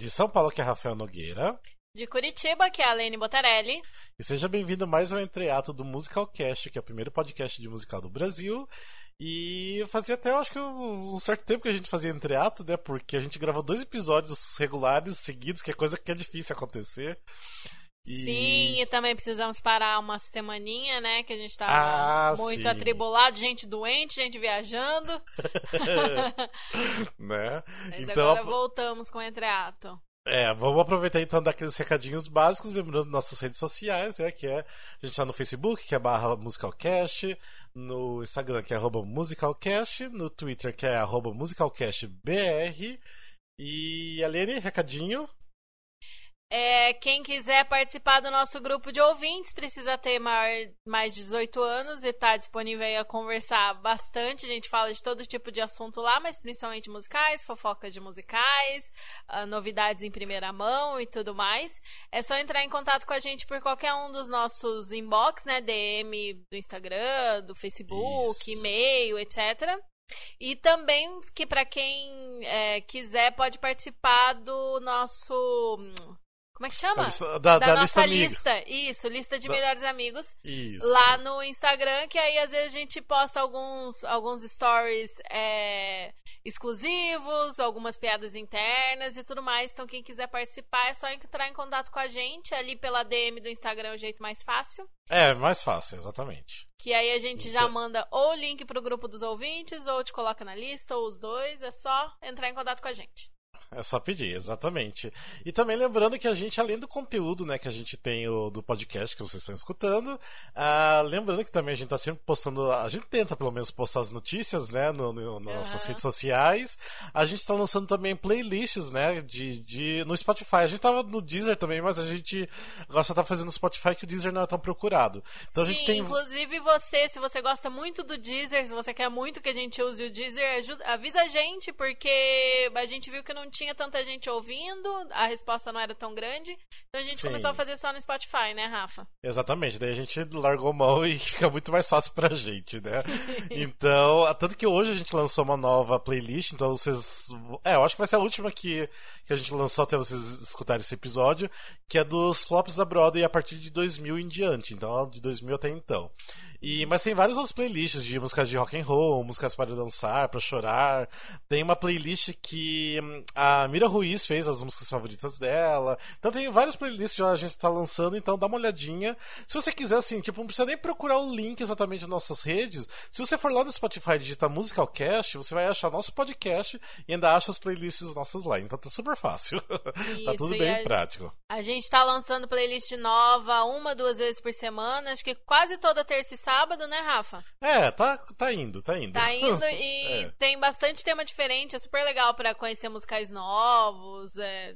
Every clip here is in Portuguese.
De São Paulo, que é Rafael Nogueira. De Curitiba, que é a Lene Botarelli. E seja bem-vindo a mais um entreato do Musicalcast, que é o primeiro podcast de musical do Brasil. E fazia até, eu acho que um certo tempo que a gente fazia entreato, né? Porque a gente gravou dois episódios regulares seguidos, que é coisa que é difícil acontecer. E... Sim, e também precisamos parar uma semaninha, né? Que a gente tava ah, muito sim. atribulado, gente doente, gente viajando. né? Mas então, agora voltamos com o entreato. É, vamos aproveitar então daqueles recadinhos básicos, lembrando nossas redes sociais, né? Que é. A gente tá no Facebook, que é barra musicalcast, no Instagram, que é arroba musicalcast, no Twitter, que é arroba musicalcastbr. E Alene, recadinho. É, quem quiser participar do nosso grupo de ouvintes precisa ter maior, mais de 18 anos e estar tá disponível aí a conversar bastante. A gente fala de todo tipo de assunto lá, mas principalmente musicais, fofocas de musicais, uh, novidades em primeira mão e tudo mais. É só entrar em contato com a gente por qualquer um dos nossos inbox, né? DM do Instagram, do Facebook, Isso. e-mail, etc. E também que para quem é, quiser pode participar do nosso como é que chama? Da, lista, da, da, da nossa lista, lista. Isso, lista de Da- melhores amigos. Isso. Lá no Instagram, que aí às vezes a gente posta alguns, alguns stories é, exclusivos, algumas piadas internas e tudo mais. Então, quem quiser participar é só entrar em contato com a gente. Ali pela DM do Instagram é o jeito mais fácil. É, mais fácil, exatamente. Que aí a gente já Então- manda ou o link pro grupo dos ouvintes, ou te coloca na lista, ou os dois. É só entrar em contato com a gente. É só pedir, exatamente. E também lembrando que a gente, além do conteúdo né, que a gente tem o, do podcast que vocês estão escutando, ah, lembrando que também a gente está sempre postando, a gente tenta pelo menos postar as notícias né, no, no- nas nossas redes sociais. A gente está lançando também playlists né, de, de, no Spotify. A gente tava no Deezer também, mas a gente gosta de estar fazendo no Spotify que o Deezer não é tão procurado. Então Sim, a gente tem. inclusive você, se você gosta muito do Deezer, se você quer muito que a gente use o Deezer, ajuda- avisa a gente, porque a gente viu que não tinha tanta gente ouvindo, a resposta não era tão grande, então a gente Sim. começou a fazer só no Spotify, né, Rafa? Exatamente, daí a gente largou mão e fica muito mais fácil pra gente, né? Então, tanto que hoje a gente lançou uma nova playlist, então vocês. É, eu acho que vai ser a última que, que a gente lançou até vocês escutarem esse episódio, que é dos flops da Broadway a partir de 2000 em diante, então de 2000 até então. E, mas tem várias outras playlists de músicas de rock and roll, músicas para dançar, para chorar. Tem uma playlist que hum, a Mira Ruiz fez as músicas favoritas dela. Então tem várias playlists que a gente tá lançando, então dá uma olhadinha. Se você quiser, assim, tipo, não precisa nem procurar o link exatamente nas nossas redes. Se você for lá no Spotify digitar Musicalcast, você vai achar nosso podcast e ainda acha as playlists nossas lá. Então tá super fácil. tá Isso, tudo e bem a- prático. A gente tá lançando playlist nova uma, duas vezes por semana, acho que quase toda terça e sábado, né, Rafa? É, tá, tá indo, tá indo. Tá indo e É. tem bastante tema diferente, é super legal pra conhecer musicais novos. é.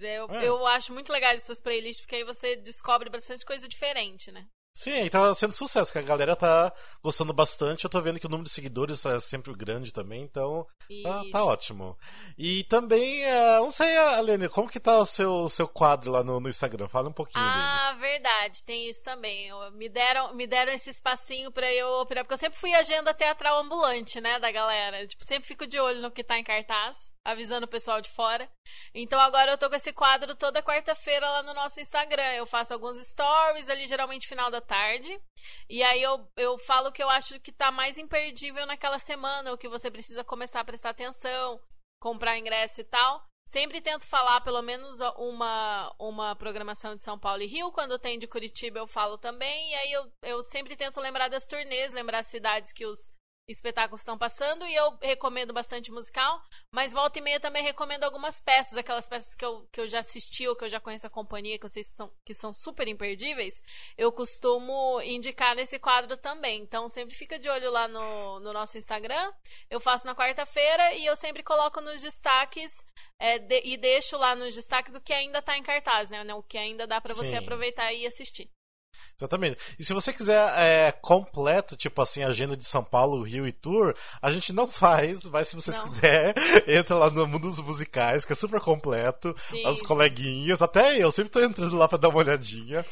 Eu, É. eu acho muito legal essas playlists, porque aí você descobre bastante coisa diferente, né? Sim, tá sendo sucesso, que a galera tá gostando bastante. Eu tô vendo que o número de seguidores é sempre grande também, então tá, Isso. tá ótimo. E também, é, não sei, Alene, como que tá o seu, seu quadro lá no, no Instagram? Fala um pouquinho dele. Ah, verdade, tem isso também. Eu- me, deram, me deram esse espacinho pra eu operar, porque eu sempre fui agenda teatral ambulante, né, da galera. Tipo, sempre fico de olho no que tá em cartaz, avisando o pessoal de fora. Então agora eu tô com esse quadro toda quarta-feira lá no nosso Instagram. Eu faço alguns stories ali, geralmente final da tarde. E aí eu, eu falo o que eu acho que tá mais imperdível naquela semana, o que você precisa começar a prestar atenção, comprar ingresso e tal. Sempre tento falar pelo menos uma, uma programação de São Paulo e Rio. Quando tem de Curitiba, eu falo também. E aí eu, eu sempre tento lembrar das turnês, lembrar as cidades que os espetáculos estão passando. E eu recomendo bastante musical. Mas volta e meia também recomendo algumas peças, aquelas peças que eu, que eu já assisti ou que eu já conheço a companhia, que eu sei que são, que são super imperdíveis. Eu costumo indicar nesse quadro também. Então sempre fica de olho lá no, no nosso Instagram. Eu faço na quarta-feira e eu sempre coloco nos destaques é, de- e deixo lá nos destaques o que ainda tá em cartaz, né? O que ainda dá pra você aproveitar e assistir. Exatamente. E se você quiser é, completo, tipo assim, agenda de São Paulo, Rio e Tour, a gente não faz, mas se vocês quiserem, entra lá no Mundo dos Musicais, que é super completo. Sim, os coleguinhas, até eu sempre tô entrando lá pra dar uma olhadinha.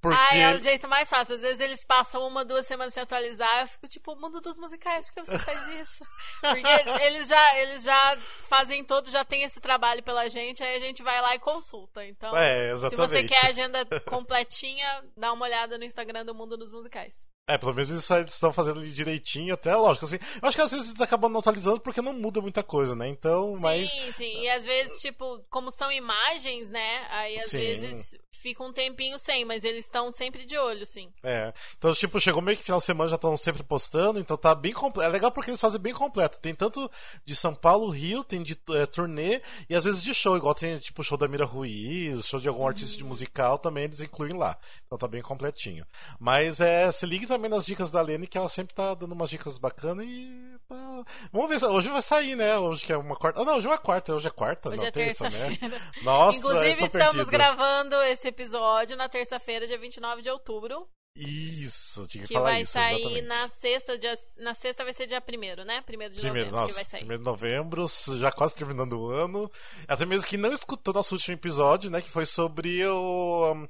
Porque... Ah, é o jeito mais fácil. Às vezes eles passam uma, duas semanas sem atualizar, eu fico tipo, Mundo dos Musicais, por que você faz isso? Porque eles já, eles já fazem todo, já tem esse trabalho pela gente, aí a gente vai lá e consulta. Então, é, se você quer a agenda completinha, dá uma olhada no Instagram do Mundo dos Musicais. É, pelo menos eles estão fazendo direitinho, até lógico, assim. Eu acho que às vezes eles acabam não atualizando porque não muda muita coisa, né? Então, sim, mas. Sim, sim. E às vezes, tipo, como são imagens, né? Aí às sim. vezes fica um tempinho sem, mas eles estão sempre de olho, sim. É. Então, tipo, chegou meio que final de semana, já estão sempre postando, então tá bem completo. É legal porque eles fazem bem completo. Tem tanto de São Paulo, Rio, tem de é, turnê e às vezes de show, igual tem tipo show da Mira Ruiz, show de algum uhum. artista de musical também eles incluem lá. Então tá bem completinho. Mas é, se ligue também nas dicas da Lene, que ela sempre tá dando umas dicas bacanas e. Tá... Vamos ver, hoje vai sair, né? Hoje que é uma quarta. Ah, não, hoje é uma quarta, hoje é quarta, hoje não, é terça, né? Nossa, Inclusive, estamos perdido. gravando esse episódio na terça-feira, dia 29 de outubro. Isso, tinha que, que falar vai isso. sair exatamente. na sexta, dia, na sexta vai ser dia 1 né? Primeiro de primeiro, novembro nossa, que vai sair. Primeiro de novembro, já quase terminando o ano. Até mesmo que não escutou nosso último episódio, né? Que foi sobre o.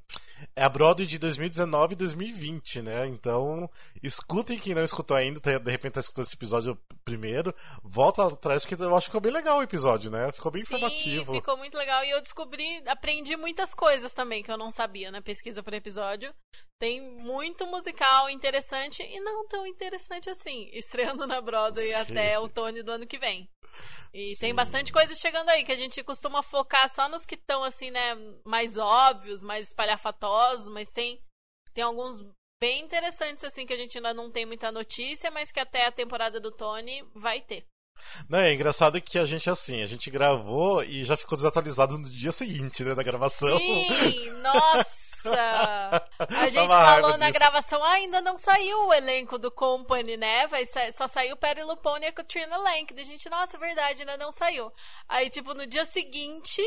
É a Broadway de 2019 e 2020, né? Então, escutem quem não escutou ainda, tá, de repente tá escutando esse episódio primeiro, volta atrás, porque eu acho que ficou bem legal o episódio, né? Ficou bem Sim, informativo. ficou muito legal. E eu descobri, aprendi muitas coisas também que eu não sabia na pesquisa por episódio. Tem muito musical interessante e não tão interessante assim, estreando na Broadway Sim. até outono do ano que vem. E Sim. tem bastante coisa chegando aí, que a gente costuma focar só nos que estão, assim, né, mais óbvios, mais espalhafatosos, mas tem, tem alguns bem interessantes, assim, que a gente ainda não tem muita notícia, mas que até a temporada do Tony vai ter. Não, é engraçado que a gente, assim, a gente gravou e já ficou desatualizado no dia seguinte, né, da gravação. Sim, nossa! A gente falou na disso. gravação, ah, ainda não saiu o elenco do Company, né? Vai sa só saiu Perry Lupone e a Katrina Lank. A gente, nossa, verdade, ainda não saiu. Aí, tipo, no dia seguinte,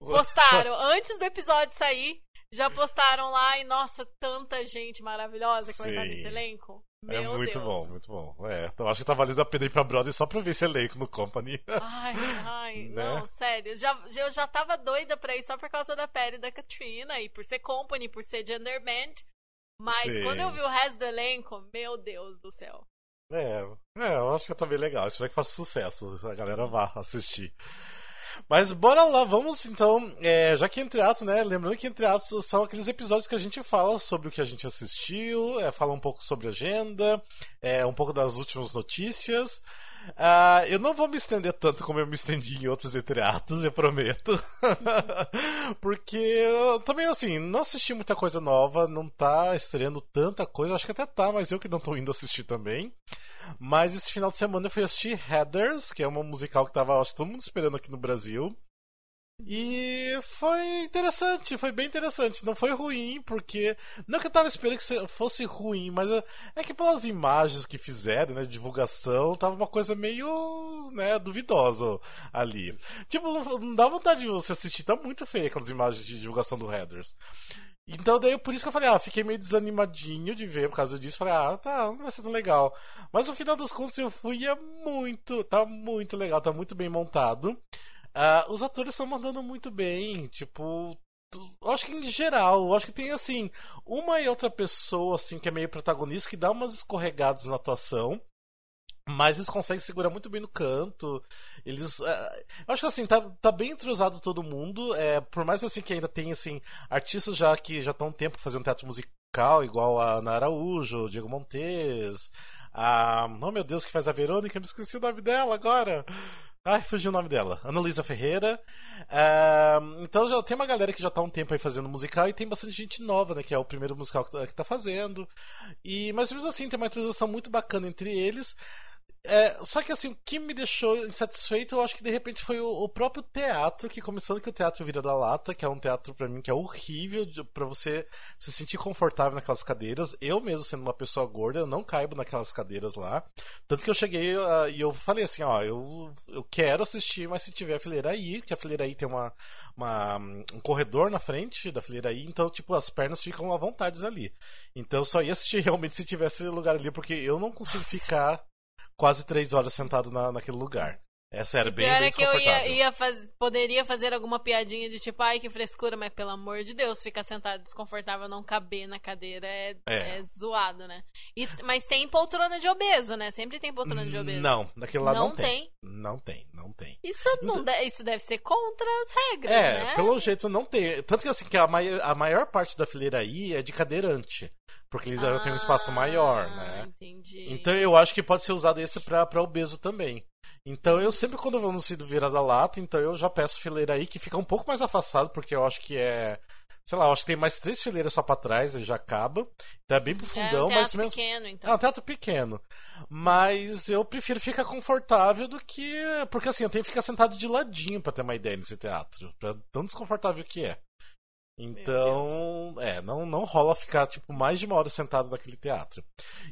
postaram, antes do episódio sair, já postaram lá e, nossa, tanta gente maravilhosa que Sim. vai estar nesse elenco. É Meu é muito Deus. bom, muito bom. É, então acho que tá valendo a pena ir pra Broadway só pra ver esse elenco no Company. Ai, ai, né? não, sério. Já, eu já tava doida pra ir só por causa da pele da Katrina e por ser Company, por ser Gender Band. Mas Sim. quando eu vi o resto do elenco, meu Deus do céu. É, é eu acho que tá bem legal. Espero que faça sucesso. A galera vá assistir. Mas bora lá, vamos então. É, já que entre atos, né? Lembrando que entre atos são aqueles episódios que a gente fala sobre o que a gente assistiu, é, fala um pouco sobre agenda, é, um pouco das últimas notícias. Uh, eu não vou me estender tanto como eu me estendi em outros entreatos, eu prometo. Porque eu, também, assim, não assisti muita coisa nova, não tá estreando tanta coisa. Acho que até tá, mas eu que não tô indo assistir também. Mas esse final de semana eu fui assistir Headers, que é uma musical que tava, acho todo mundo esperando aqui no Brasil. E foi interessante, foi bem interessante. Não foi ruim, porque. Não que eu tava esperando que fosse ruim, mas é, é que pelas imagens que fizeram, né, de divulgação, tava uma coisa meio, né, duvidosa ali. Tipo, não dá vontade de você assistir, tá muito feio aquelas imagens de divulgação do Headers. Então daí por isso que eu falei, ah, fiquei meio desanimadinho de ver por causa disso. Falei, ah, tá, não vai ser tão legal. Mas no final das contas eu fui e é muito, tá muito legal, tá muito bem montado. Uh, os atores estão mandando muito bem, tipo. Acho que em geral, acho que tem assim, uma e outra pessoa assim que é meio protagonista que dá umas escorregadas na atuação. Mas eles conseguem segurar muito bem no canto. Eles. Eu acho que assim, tá, tá bem entrosado todo mundo. É, por mais assim que ainda tem assim, artistas já que já estão um tempo fazendo teatro musical, igual a Ana Araújo, Diego Montes. A. Oh meu Deus, que faz a Verônica, me esqueci o nome dela agora. Ai, fugiu o nome dela. Ana Luísa Ferreira. Uh, então já tem uma galera que já tá um tempo aí fazendo musical e tem bastante gente nova, né? Que é o primeiro musical que tá, que tá fazendo. E, mas mesmo assim, tem uma introdução muito bacana entre eles. É, só que assim, o que me deixou insatisfeito, eu acho que de repente foi o, o próprio teatro, que começando que o teatro Vira da Lata, que é um teatro para mim que é horrível para você se sentir confortável naquelas cadeiras. Eu mesmo sendo uma pessoa gorda, eu não caibo naquelas cadeiras lá. Tanto que eu cheguei uh, e eu falei assim, ó, eu, eu quero assistir, mas se tiver a fileira aí, que a fileira aí tem uma, uma, um corredor na frente da fileira aí, então tipo as pernas ficam à vontade ali. Então eu só ia assistir realmente se tivesse lugar ali, porque eu não consigo Nossa. ficar quase três horas sentado na, naquele lugar. É sério, bem, bem é que eu ia, ia faz... poderia fazer alguma piadinha de tipo, ai que frescura, mas pelo amor de Deus, ficar sentado desconfortável, não caber na cadeira é, é. é zoado, né? E, mas tem poltrona de obeso, né? Sempre tem poltrona de obeso. Não, daquele lado não, não tem. tem. Não tem, não tem. Isso, não de... isso deve ser contra as regras, é, né? pelo jeito não tem. Tanto que assim, que a, mai... a maior parte da fileira aí é de cadeirante. Porque eles ah, têm um espaço maior, né? Entendi. Então eu acho que pode ser usado esse pra, pra obeso também. Então eu sempre quando eu vou no Cido Virada Lata, então eu já peço fileira aí que fica um pouco mais afastado, porque eu acho que é. Sei lá, eu acho que tem mais três fileiras só pra trás e já acaba. Então é bem pro fundão, é um mas mesmo. pequeno, então. É um teatro pequeno. Mas eu prefiro ficar confortável do que. Porque assim, eu tenho que ficar sentado de ladinho para ter uma ideia nesse teatro. Pra... Tão desconfortável que é. Então, é, não, não rola ficar, tipo, mais de uma hora sentado naquele teatro.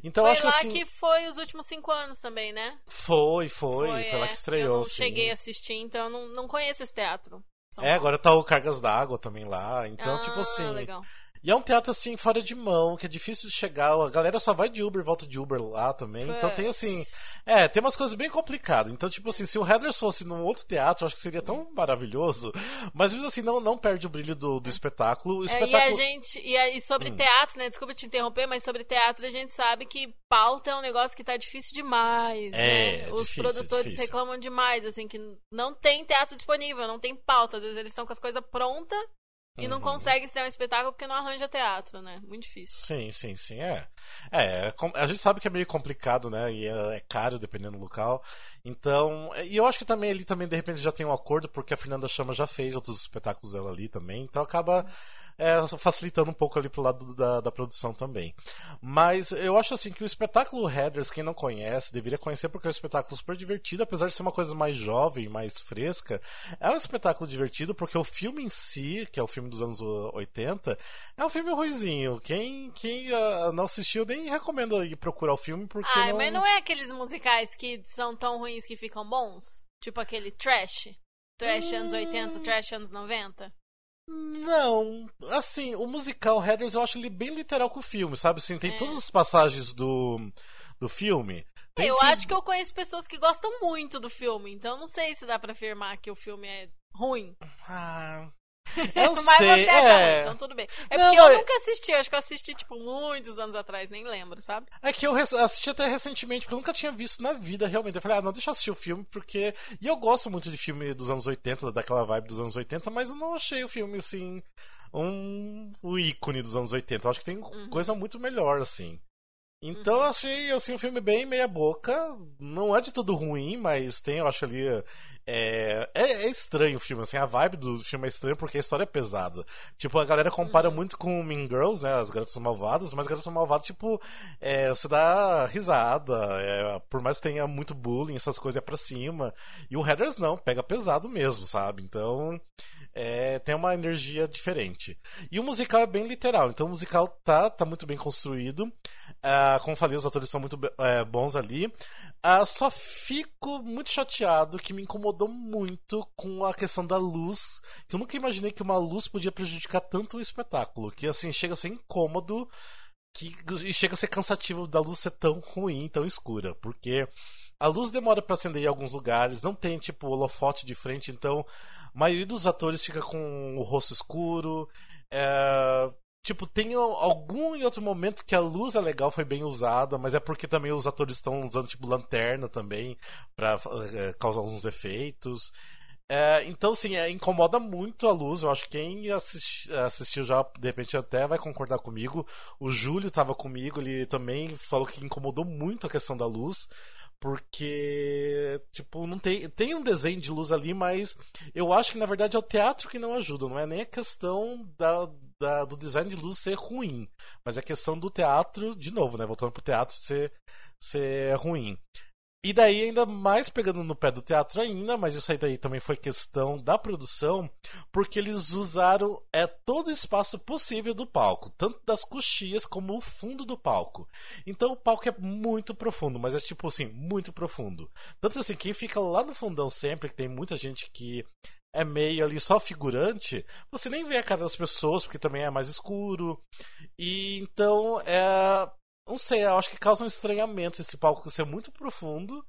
Então, foi acho lá que, assim, que foi os últimos cinco anos também, né? Foi, foi. Foi, foi é. lá que estreou. Eu não sim. cheguei a assistir, então eu não, não conheço esse teatro. São é, Paulo. agora tá o Cargas d'Água também lá. Então, ah, tipo assim. Legal. E é um teatro assim, fora de mão, que é difícil de chegar. A galera só vai de Uber, volta de Uber lá também. Então tem assim. É, tem umas coisas bem complicadas. Então, tipo assim, se o Heathers fosse num outro teatro, acho que seria tão maravilhoso. Mas mesmo assim, não, não perde o brilho do, do espetáculo. O espetáculo... É, e a gente. E, e sobre hum. teatro, né? Desculpa te interromper, mas sobre teatro a gente sabe que pauta é um negócio que tá difícil demais. É, né? Os difícil, produtores difícil. reclamam demais, assim, que não tem teatro disponível, não tem pauta. Às vezes eles estão com as coisas prontas e não uhum. consegue estrear um espetáculo porque não arranja teatro, né? Muito difícil. Sim, sim, sim. É. É, a gente sabe que é meio complicado, né? E é, é caro dependendo do local. Então, e eu acho que também ele também de repente já tem um acordo, porque a Fernanda Chama já fez outros espetáculos dela ali também. Então acaba é, facilitando um pouco ali pro lado da, da produção também. Mas eu acho assim que o espetáculo Headers, quem não conhece, deveria conhecer porque é um espetáculo super divertido, apesar de ser uma coisa mais jovem, mais fresca. É um espetáculo divertido porque o filme em si, que é o filme dos anos 80, é um filme ruizinho. Quem, quem uh, não assistiu, nem recomendo ir procurar o filme porque. Ah, não... mas não é aqueles musicais que são tão ruins que ficam bons? Tipo aquele trash? Trash hum... anos 80, trash anos 90? Não, assim, o musical Headers eu acho ele bem literal com o filme, sabe? Assim, tem é. todas as passagens do, do filme. Tem, eu acho que eu conheço pessoas que gostam muito do filme, então não sei se dá para afirmar que o filme é ruim. Ah, Eu Mas sei, você acha é... ruim, então tudo bem. É não, porque eu nunca assisti, acho que eu assisti, tipo, muitos anos atrás, nem lembro, sabe? É que eu assisti até recentemente, porque eu nunca tinha visto na vida, realmente. Eu falei, ah, não, deixa eu assistir o filme, porque. E eu gosto muito de filme dos anos 80, daquela vibe dos anos 80, mas eu não achei o filme, assim, um, um ícone dos anos 80. Eu acho que tem uhum. coisa muito melhor, assim. Então uhum. eu achei assim, um filme bem meia boca. Não é de tudo ruim, mas tem, eu acho ali. É, é, é, estranho o filme, assim, a vibe do filme é estranha porque a história é pesada. Tipo, a galera compara uhum. muito com Mean Girls, né? As Garotas Malvadas, mas Garotas Malvadas, tipo, é, você dá risada, é, por mais que tenha muito bullying, essas coisas é pra cima. E o Headers não, pega pesado mesmo, sabe? Então, é, tem uma energia diferente. E o musical é bem literal, então o musical tá, tá muito bem construído. Uh, como falei, os atores são muito uh, bons ali. Uh, só fico muito chateado que me incomodou muito com a questão da luz. Que eu nunca imaginei que uma luz podia prejudicar tanto o espetáculo. Que assim, chega a ser incômodo que, e chega a ser cansativo da luz ser tão ruim, tão escura. Porque a luz demora para acender em alguns lugares, não tem tipo holofote de frente, então a maioria dos atores fica com o rosto escuro. É, tipo, tem algum em outro momento que a luz é legal, foi bem usada, mas é porque também os atores estão usando tipo lanterna também para é, causar alguns efeitos. É, então, sim, é, incomoda muito a luz. Eu acho que quem assisti, assistiu já, de repente, até vai concordar comigo. O Júlio estava comigo, ele também falou que incomodou muito a questão da luz. Porque, tipo, não tem. Tem um desenho de luz ali, mas eu acho que na verdade é o teatro que não ajuda. Não é nem a questão da, da do design de luz ser ruim. Mas é a questão do teatro, de novo, né? Voltando pro teatro ser, ser ruim. E daí, ainda mais pegando no pé do teatro ainda, mas isso aí daí também foi questão da produção, porque eles usaram é, todo o espaço possível do palco, tanto das coxias como o fundo do palco. Então o palco é muito profundo, mas é tipo assim, muito profundo. Tanto assim, quem fica lá no fundão sempre, que tem muita gente que é meio ali só figurante, você nem vê a cara das pessoas, porque também é mais escuro. E então é não sei, eu acho que causa um estranhamento esse palco ser muito profundo.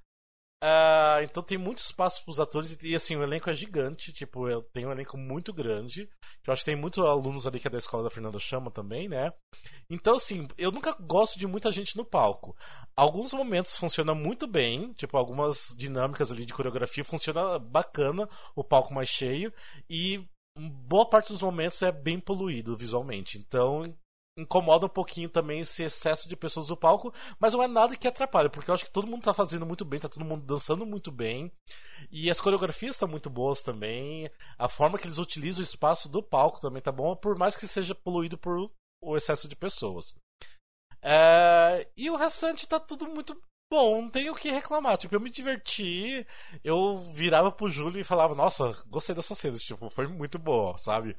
Uh, então tem muito espaço para os atores e assim, o elenco é gigante, tipo, eu tenho um elenco muito grande. Eu acho que tem muitos alunos ali que é da escola da Fernanda Chama também, né? Então, assim, eu nunca gosto de muita gente no palco. Alguns momentos funciona muito bem, tipo, algumas dinâmicas ali de coreografia funciona bacana, o palco mais cheio, e boa parte dos momentos é bem poluído visualmente. Então, incomoda um pouquinho também esse excesso de pessoas no palco, mas não é nada que atrapalhe, porque eu acho que todo mundo tá fazendo muito bem, tá todo mundo dançando muito bem, e as coreografias estão muito boas também, a forma que eles utilizam o espaço do palco também tá bom, por mais que seja poluído por o excesso de pessoas. É... E o restante tá tudo muito bom, não tenho o que reclamar. Tipo, eu me diverti, eu virava pro Júlio e falava, nossa, gostei dessa cena, tipo, foi muito boa, sabe?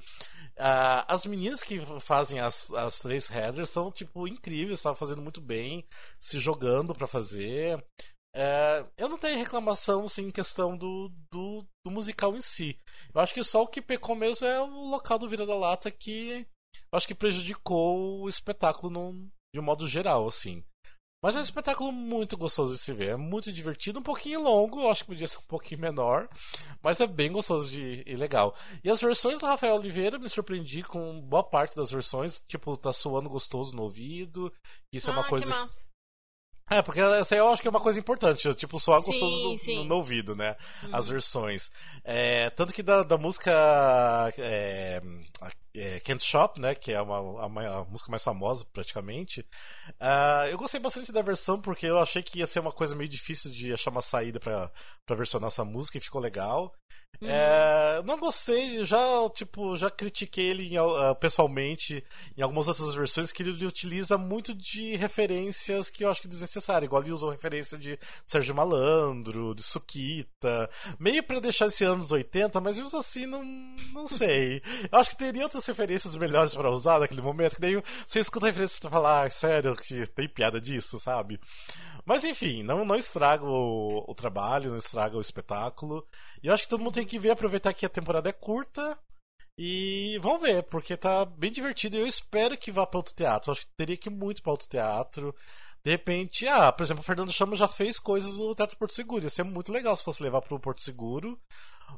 Uh, as meninas que fazem as, as três headers são, tipo, incríveis, estavam fazendo muito bem, se jogando para fazer. Uh, eu não tenho reclamação assim, em questão do, do, do, musical em si. Eu acho que só o que pecou mesmo é o local do Vira da Lata que eu acho que prejudicou o espetáculo num, de um modo geral, assim. Mas é um espetáculo muito gostoso de se ver. É muito divertido, um pouquinho longo, eu acho que podia ser um pouquinho menor. Mas é bem gostoso de, e legal. E as versões do Rafael Oliveira me surpreendi com boa parte das versões. Tipo, tá suando gostoso no ouvido. Isso ah, é uma ah, coisa. Que massa. É, porque essa aí eu acho que é uma coisa importante, tipo, soar sim, gostoso no, no, no, ouvido, né? Uhum. As versões. É, tanto que da, da música é, é, Can't Shop, né? Que é uma, a, a música mais famosa, praticamente. Uh, eu gostei bastante da versão, porque eu achei que ia ser uma coisa meio difícil de achar uma saída para versionar essa música e ficou legal. É, não gostei, já tipo já critiquei ele uh, pessoalmente em algumas outras versões que ele utiliza muito de referências que eu acho que desnecessário, igual ele usou referência de Sérgio Malandro, de Suquita, meio para deixar esse anos 80, mas usa assim, não, não sei. Eu acho que teria outras referências melhores para usar naquele momento, que daí você escuta a referência e fala, ah, sério, que tem piada disso, sabe? Mas enfim, não, não estraga o, o trabalho, não estraga o espetáculo. E eu acho que todo mundo tem que ver, aproveitar que a temporada é curta. E vamos ver, porque tá bem divertido e eu espero que vá para outro teatro. Eu acho que teria que ir muito para outro teatro. De repente, ah, por exemplo, o Fernando Chama já fez coisas no Teatro Porto Seguro. Ia ser muito legal se fosse levar para o Porto Seguro.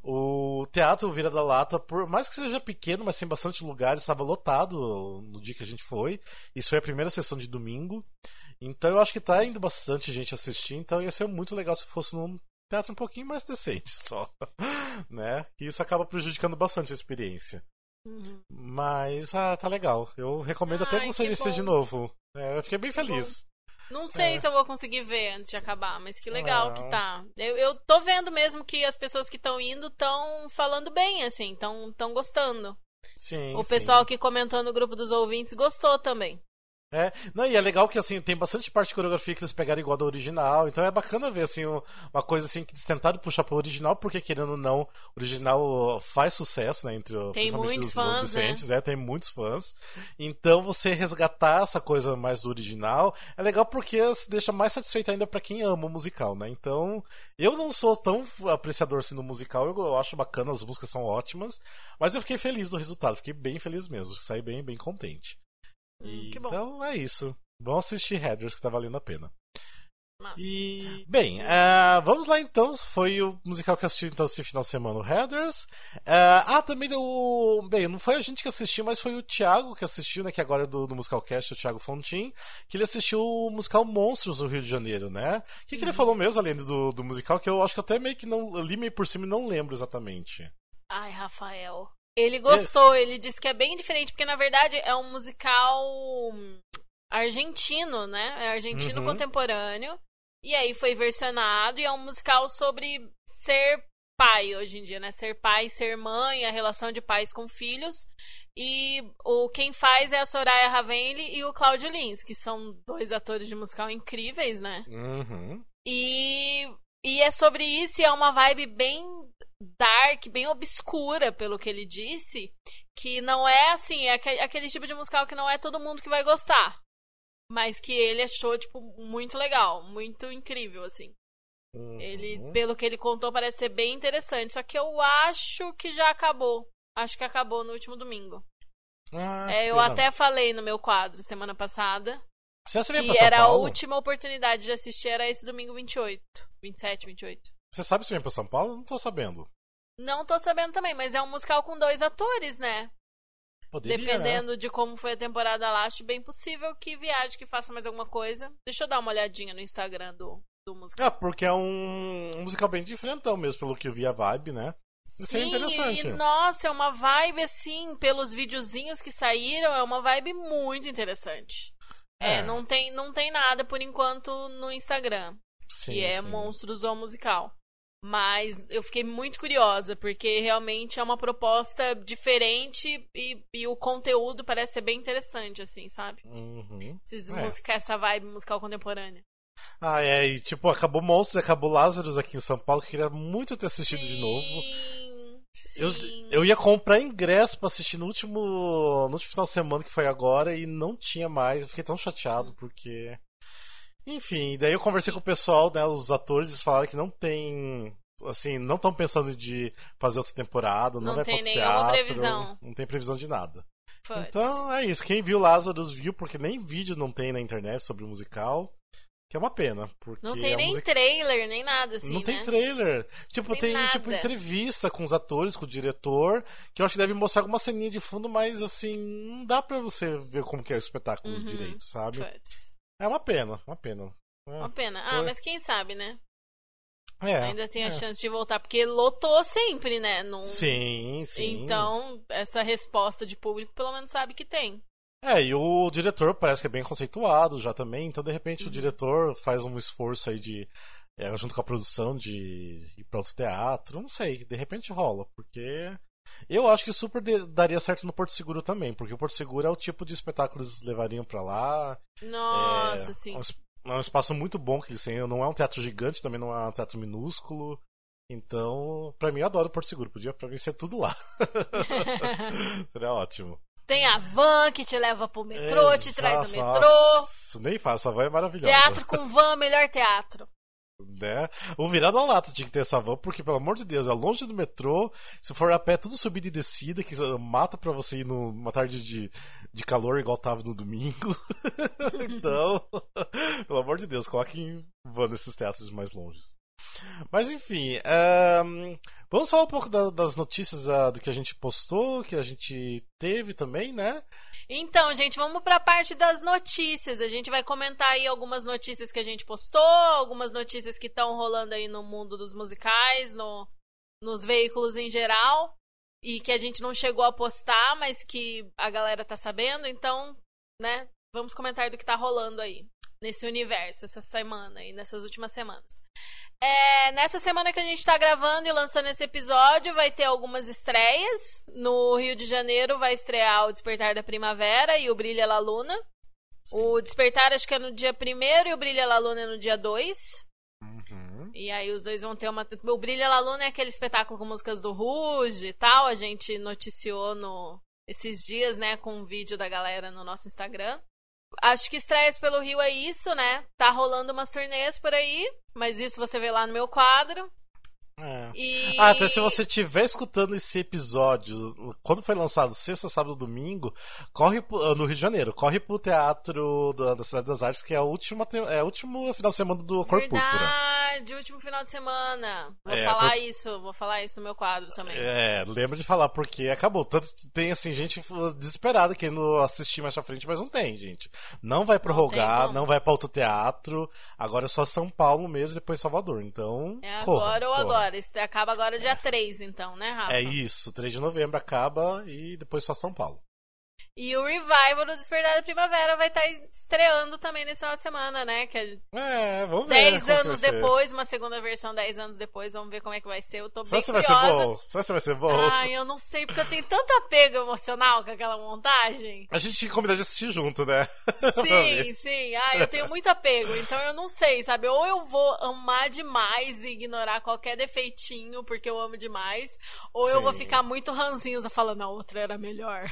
O Teatro Vira da Lata, por mais que seja pequeno, mas tem bastante lugares, estava lotado no dia que a gente foi. Isso foi a primeira sessão de domingo. Então eu acho que tá indo bastante gente assistir, então ia ser muito legal se fosse num teatro um pouquinho mais decente só, né? E isso acaba prejudicando bastante a experiência. Uhum. Mas, ah, tá legal. Eu recomendo Ai, até que você de novo. É, eu fiquei bem que feliz. Não sei é. se eu vou conseguir ver antes de acabar, mas que legal que tá. Eu, eu tô vendo mesmo que as pessoas que estão indo estão falando bem, assim, estão gostando. Sim. O pessoal que comentou no grupo dos ouvintes gostou também. É, não, e é legal que assim, tem bastante parte de coreografia que eles pegaram igual da original, então é bacana ver assim, uma coisa assim que eles tentaram puxar pro original, porque querendo ou não, o original faz sucesso, né, entre tem muitos os fãs, adolescentes, né? é, tem muitos fãs. Então você resgatar essa coisa mais do original é legal porque se deixa mais satisfeito ainda para quem ama o musical, né? Então, eu não sou tão apreciador assim do musical, eu, eu acho bacana, as músicas são ótimas, mas eu fiquei feliz do resultado, fiquei bem feliz mesmo, saí bem, bem contente. Hum, então é isso. Vão assistir Headers que tá valendo a pena. Massa. E, bem, uh, vamos lá então. Foi o musical que assisti então esse final de semana, o Headers. Uh, ah, também o. Bem, não foi a gente que assistiu, mas foi o Thiago que assistiu, né? Que agora é do, do Musical Cast, o Thiago Fontin, que ele assistiu o musical Monstros no Rio de Janeiro, né? O que, que ele uhum. falou mesmo, além do, do musical, que eu acho que até meio que não li meio por cima e não lembro exatamente. Ai, Rafael. Ele gostou, é. ele disse que é bem diferente, porque na verdade é um musical argentino, né? É argentino uhum. contemporâneo. E aí foi versionado e é um musical sobre ser pai hoje em dia, né? Ser pai, ser mãe, a relação de pais com filhos. E o quem faz é a Soraya Ravenli e o Claudio Lins, que são dois atores de musical incríveis, né? Uhum. E, e é sobre isso, e é uma vibe bem dark, bem obscura, pelo que ele disse. Que não é assim, é aquele tipo de musical que não é todo mundo que vai gostar. Mas que ele achou, tipo, muito legal, muito incrível, assim. Uhum. Ele, pelo que ele contou, parece ser bem interessante. Só que eu acho que já acabou. Acho que acabou no último domingo. Ah, é, eu até falei no meu quadro semana passada. Você que pra São era Paulo? a última oportunidade de assistir, era esse domingo 28. 27, 28. Você sabe se vem pra São Paulo? Não tô sabendo. Não tô sabendo também, mas é um musical com dois atores, né? Poderia, Dependendo né? de como foi a temporada lá, acho bem possível que viaje, que faça mais alguma coisa. Deixa eu dar uma olhadinha no Instagram do, do musical. É, porque é um, um musical bem diferentão mesmo, pelo que eu vi a vibe, né? Isso é Sim, é interessante. E, nossa, é uma vibe assim, pelos videozinhos que saíram, é uma vibe muito interessante. É, é não, tem, não tem nada por enquanto no Instagram, sim, que é sim. Monstros ou Musical. Mas eu fiquei muito curiosa, porque realmente é uma proposta diferente e, e o conteúdo parece ser bem interessante, assim, sabe? Uhum. Esses é. música, essa vibe musical contemporânea. Ah, é, e tipo, acabou Monstros, acabou Lazarus aqui em São Paulo, que queria muito ter assistido sim, de novo. Sim. Eu, eu ia comprar ingresso pra assistir no último, no último final de semana que foi agora e não tinha mais. Eu fiquei tão chateado porque. Enfim, daí eu conversei com o pessoal, né? Os atores eles falaram que não tem. Assim, não estão pensando de fazer outra temporada, não, não vai tem pra outro teatro, previsão. Não tem previsão de nada. Puts. Então é isso. Quem viu Lazarus viu, porque nem vídeo não tem na internet sobre o musical. Que é uma pena. Porque não tem nem trailer, nem nada assim. Não né? tem trailer. Tipo, não tem, tem tipo entrevista com os atores, com o diretor, que eu acho que deve mostrar alguma ceninha de fundo, mas assim, não dá pra você ver como que é o espetáculo uhum. direito, sabe? Puts. É uma pena, uma pena. É. Uma pena. Ah, Foi. mas quem sabe, né? É, Ainda tem a é. chance de voltar, porque lotou sempre, né? Num... Sim, sim. Então, essa resposta de público, pelo menos sabe que tem. É, e o diretor parece que é bem conceituado já também, então de repente uhum. o diretor faz um esforço aí de. É, junto com a produção de ir pra outro teatro, não sei, de repente rola, porque. Eu acho que super daria certo no Porto Seguro também, porque o Porto Seguro é o tipo de espetáculo que eles levariam para lá. Nossa, é, sim. É um espaço muito bom que eles têm. Não é um teatro gigante, também não é um teatro minúsculo. Então, para mim, eu adoro Porto Seguro. Podia pra mim ser tudo lá. Seria ótimo. Tem a van que te leva pro metrô, Exato, te traz do metrô. Nossa, nem faço, a van é maravilhosa. Teatro com van, melhor teatro. Né? O virado a lata tinha que ter essa van, porque, pelo amor de Deus, é longe do metrô. Se for a pé, tudo subida e descida, que mata pra você ir numa tarde de, de calor igual tava no domingo. então, pelo amor de Deus, coloquem van nesses teatros mais longes. Mas enfim, um, vamos falar um pouco da, das notícias uh, do que a gente postou, que a gente teve também, né? Então, gente, vamos para a parte das notícias. A gente vai comentar aí algumas notícias que a gente postou, algumas notícias que estão rolando aí no mundo dos musicais, no, nos veículos em geral, e que a gente não chegou a postar, mas que a galera tá sabendo. Então, né, vamos comentar do que tá rolando aí nesse universo essa semana e nessas últimas semanas. É, nessa semana que a gente está gravando e lançando esse episódio, vai ter algumas estreias. No Rio de Janeiro vai estrear o Despertar da Primavera e o Brilha La Luna. Sim. O Despertar acho que é no dia 1 e o Brilha La Luna é no dia 2. Uhum. E aí os dois vão ter uma. O Brilha La Luna é aquele espetáculo com músicas do Ruge e tal. A gente noticiou no... esses dias, né, com um vídeo da galera no nosso Instagram. Acho que estreias pelo Rio é isso, né? Tá rolando umas turnês por aí, mas isso você vê lá no meu quadro. É. E... Ah, até se você estiver escutando esse episódio, quando foi lançado sexta, sábado, domingo, corre pro, no Rio de Janeiro, corre pro teatro da, da Cidade das Artes, que é o último, é o último final de semana do Cor Verdade, último final de semana. Vou é, falar por... isso, vou falar isso no meu quadro também. É, lembra de falar, porque acabou. Tanto tem assim, gente desesperada querendo assistir mais pra frente, mas não tem, gente. Não vai prorrogar, não, não vai pra outro teatro. Agora é só São Paulo mesmo, depois Salvador. Então. É agora corra, ou corra. agora agora. acaba agora dia 3, então, né, Rafa? É isso. 3 de novembro acaba e depois só São Paulo. E o Revival do Despertar da Primavera vai estar tá estreando também nesse final de semana, né? Que é, é vamos ver. Dez anos depois, uma segunda versão dez anos depois, vamos ver como é que vai ser. Eu tô bem Só curiosa. Vai ser bom. Só se vai ser bom. Ai, eu não sei, porque eu tenho tanto apego emocional com aquela montagem. A gente tinha que combinar de assistir junto, né? Sim, sim. Ah, eu tenho muito apego, então eu não sei, sabe? Ou eu vou amar demais e ignorar qualquer defeitinho, porque eu amo demais, ou sim. eu vou ficar muito ranzinhosa falando a outra era melhor.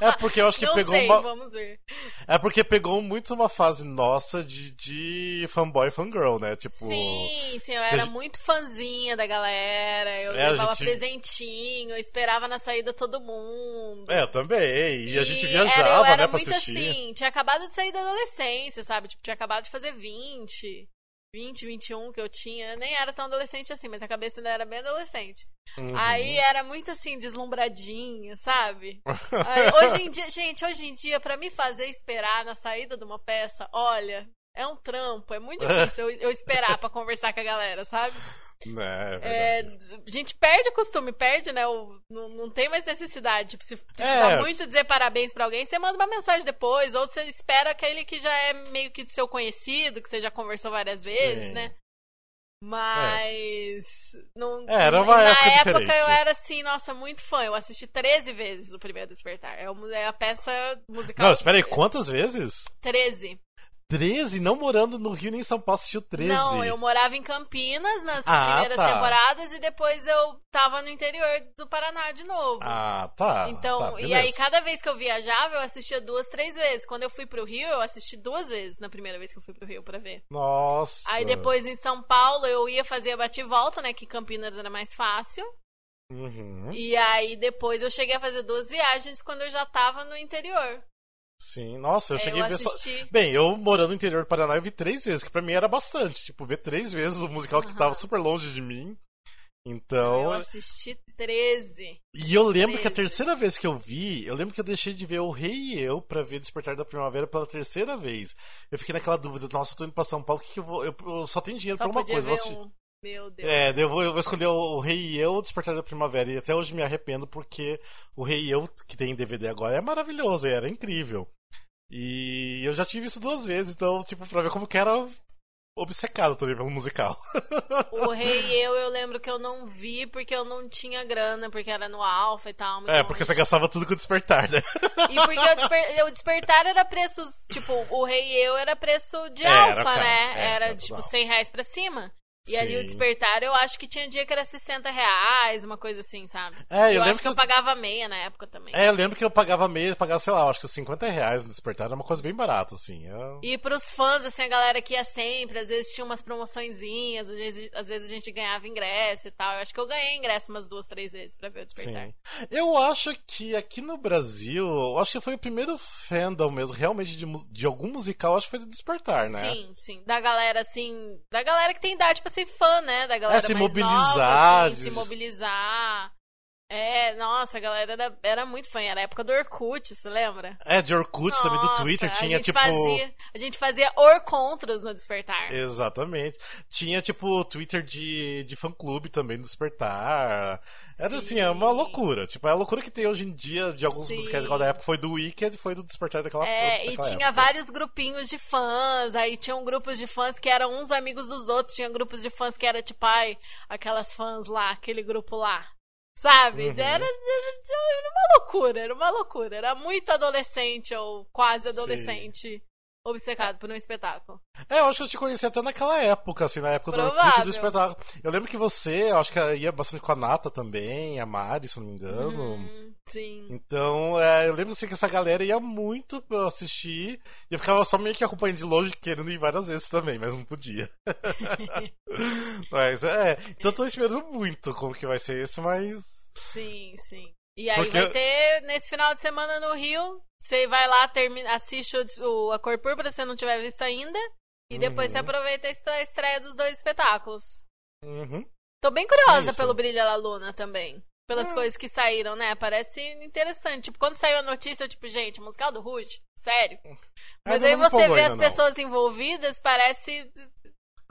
É porque eu acho que Não pegou sei, uma. Vamos ver. É porque pegou muito uma fase nossa de, de fanboy fangirl, né? Tipo. Sim, sim, eu era gente... muito fãzinha da galera. Eu é, levava gente... presentinho, eu esperava na saída todo mundo. É, também. E, e a gente viajava, era, eu era né, muito assistir. assim, tinha acabado de sair da adolescência, sabe? Tipo, tinha acabado de fazer 20. 20, 21 que eu tinha, nem era tão adolescente assim, mas a cabeça ainda era bem adolescente. Uhum. Aí era muito assim, deslumbradinha, sabe? Aí, hoje em dia, gente, hoje em dia, para me fazer esperar na saída de uma peça, olha, é um trampo, é muito difícil eu, eu esperar para conversar com a galera, sabe? Né, é, é a gente perde o costume, perde, né? O, não, não tem mais necessidade. Tipo, se precisar é. muito dizer parabéns para alguém, você manda uma mensagem depois, ou você espera aquele que já é meio que seu conhecido, que você já conversou várias vezes, Sim. né? Mas. É. Não, era uma na época, época diferente. eu era assim, nossa, muito fã. Eu assisti 13 vezes o primeiro Despertar. É, é a peça musical. Não, espera aí, quantas vezes? 13. 13? Não morando no Rio nem em São Paulo, assistiu 13? Não, eu morava em Campinas nas ah, primeiras tá. temporadas e depois eu tava no interior do Paraná de novo. Ah, tá. Então, tá, e aí cada vez que eu viajava, eu assistia duas, três vezes. Quando eu fui pro Rio, eu assisti duas vezes na primeira vez que eu fui pro Rio pra ver. Nossa. Aí depois em São Paulo eu ia fazer a bate-volta, né? Que Campinas era mais fácil. Uhum. E aí depois eu cheguei a fazer duas viagens quando eu já tava no interior. Sim, nossa, eu é, cheguei eu a ver assisti... só. Bem, eu morando no interior do Paraná, eu vi três vezes, que pra mim era bastante. Tipo, ver três vezes o musical que tava super longe de mim. Então. Eu assisti 13. E eu lembro 13. que a terceira vez que eu vi, eu lembro que eu deixei de ver o Rei e Eu pra ver Despertar da Primavera pela terceira vez. Eu fiquei naquela dúvida, nossa, eu tô indo pra São Paulo, o que, que eu vou. Eu, eu só tenho dinheiro só pra uma coisa. Um... Meu Deus. É, eu vou, eu vou escolher o Rei e Eu ou o Despertar da Primavera. E até hoje me arrependo porque o Rei e Eu, que tem em DVD agora, é maravilhoso, era incrível. E eu já tive isso duas vezes, então, tipo, pra ver como que era obcecado também pelo musical. O Rei e eu, eu lembro que eu não vi porque eu não tinha grana, porque era no Alpha e tal. É, porque você gastava tudo com o Despertar, né? E porque o, desper... o Despertar era preços, tipo, o Rei e eu era preço de é, Alpha, né? É, era, tipo, 100 reais pra cima. E Sim. ali o despertar, eu acho que tinha dia que era 60 reais, uma coisa assim, sabe? É, eu, eu acho que, que eu pagava meia na época também. É, eu lembro que eu pagava meia, pagava, sei lá, acho que 50 reais no despertar era uma coisa bem barata, assim. Eu... E pros fãs, assim, a galera que ia sempre, às vezes tinha umas promoçõezinhas, às vezes, às vezes a gente ganhava ingresso e tal. Eu acho que eu ganhei ingresso umas duas, três vezes pra ver o despertar. Sim. Eu acho que aqui no Brasil, eu acho que foi o primeiro fandom mesmo, realmente, de, de algum musical, acho que foi do despertar, né? Sim, sim. Da galera, assim, da galera que tem idade pra ser fã, né? da galera é, se mais mobilizar, nova, assim, se mobilizar. É, nossa, a galera era, era muito fã. Era a época do Orkut, você lembra? É, de Orkut, nossa, também do Twitter. Tinha, tipo. Fazia, a gente fazia Orcontros no Despertar. Exatamente. Tinha, tipo, Twitter de, de fã-clube também no Despertar. Era Sim. assim, é uma loucura. Tipo, é a loucura que tem hoje em dia de alguns Sim. musicais igual da época. Foi do Wicked foi do Despertar daquela É, daquela e tinha época. vários grupinhos de fãs. Aí tinham grupos de fãs que eram uns amigos dos outros. Tinha grupos de fãs que era tipo, ai, aquelas fãs lá, aquele grupo lá. Sabe? Uhum. Era, era, era, uma loucura, era uma loucura. Era muito adolescente ou quase adolescente. Sim. Obcecado por um espetáculo. É, eu acho que eu te conheci até naquela época, assim, na época Provável. do Orkut do espetáculo. Eu lembro que você, eu acho que ia bastante com a Nata também, a Mari, se não me engano. Uhum, sim. Então, é, eu lembro assim que essa galera ia muito pra eu assistir. E eu ficava só meio que acompanhando de longe, querendo ir várias vezes também, mas não podia. mas é. Então tô esperando muito como que vai ser esse, mas. Sim, sim. E aí Porque... vai ter, nesse final de semana no Rio, você vai lá, termina, assiste o, o, a Cor Púrpura, se você não tiver visto ainda, e depois uhum. você aproveita a estreia dos dois espetáculos. Uhum. Tô bem curiosa Isso. pelo Brilha da Luna também. Pelas uhum. coisas que saíram, né? Parece interessante. Tipo, quando saiu a notícia, eu, tipo, gente, musical do Rush? Sério? Mas aí você vê as pessoas não. envolvidas, parece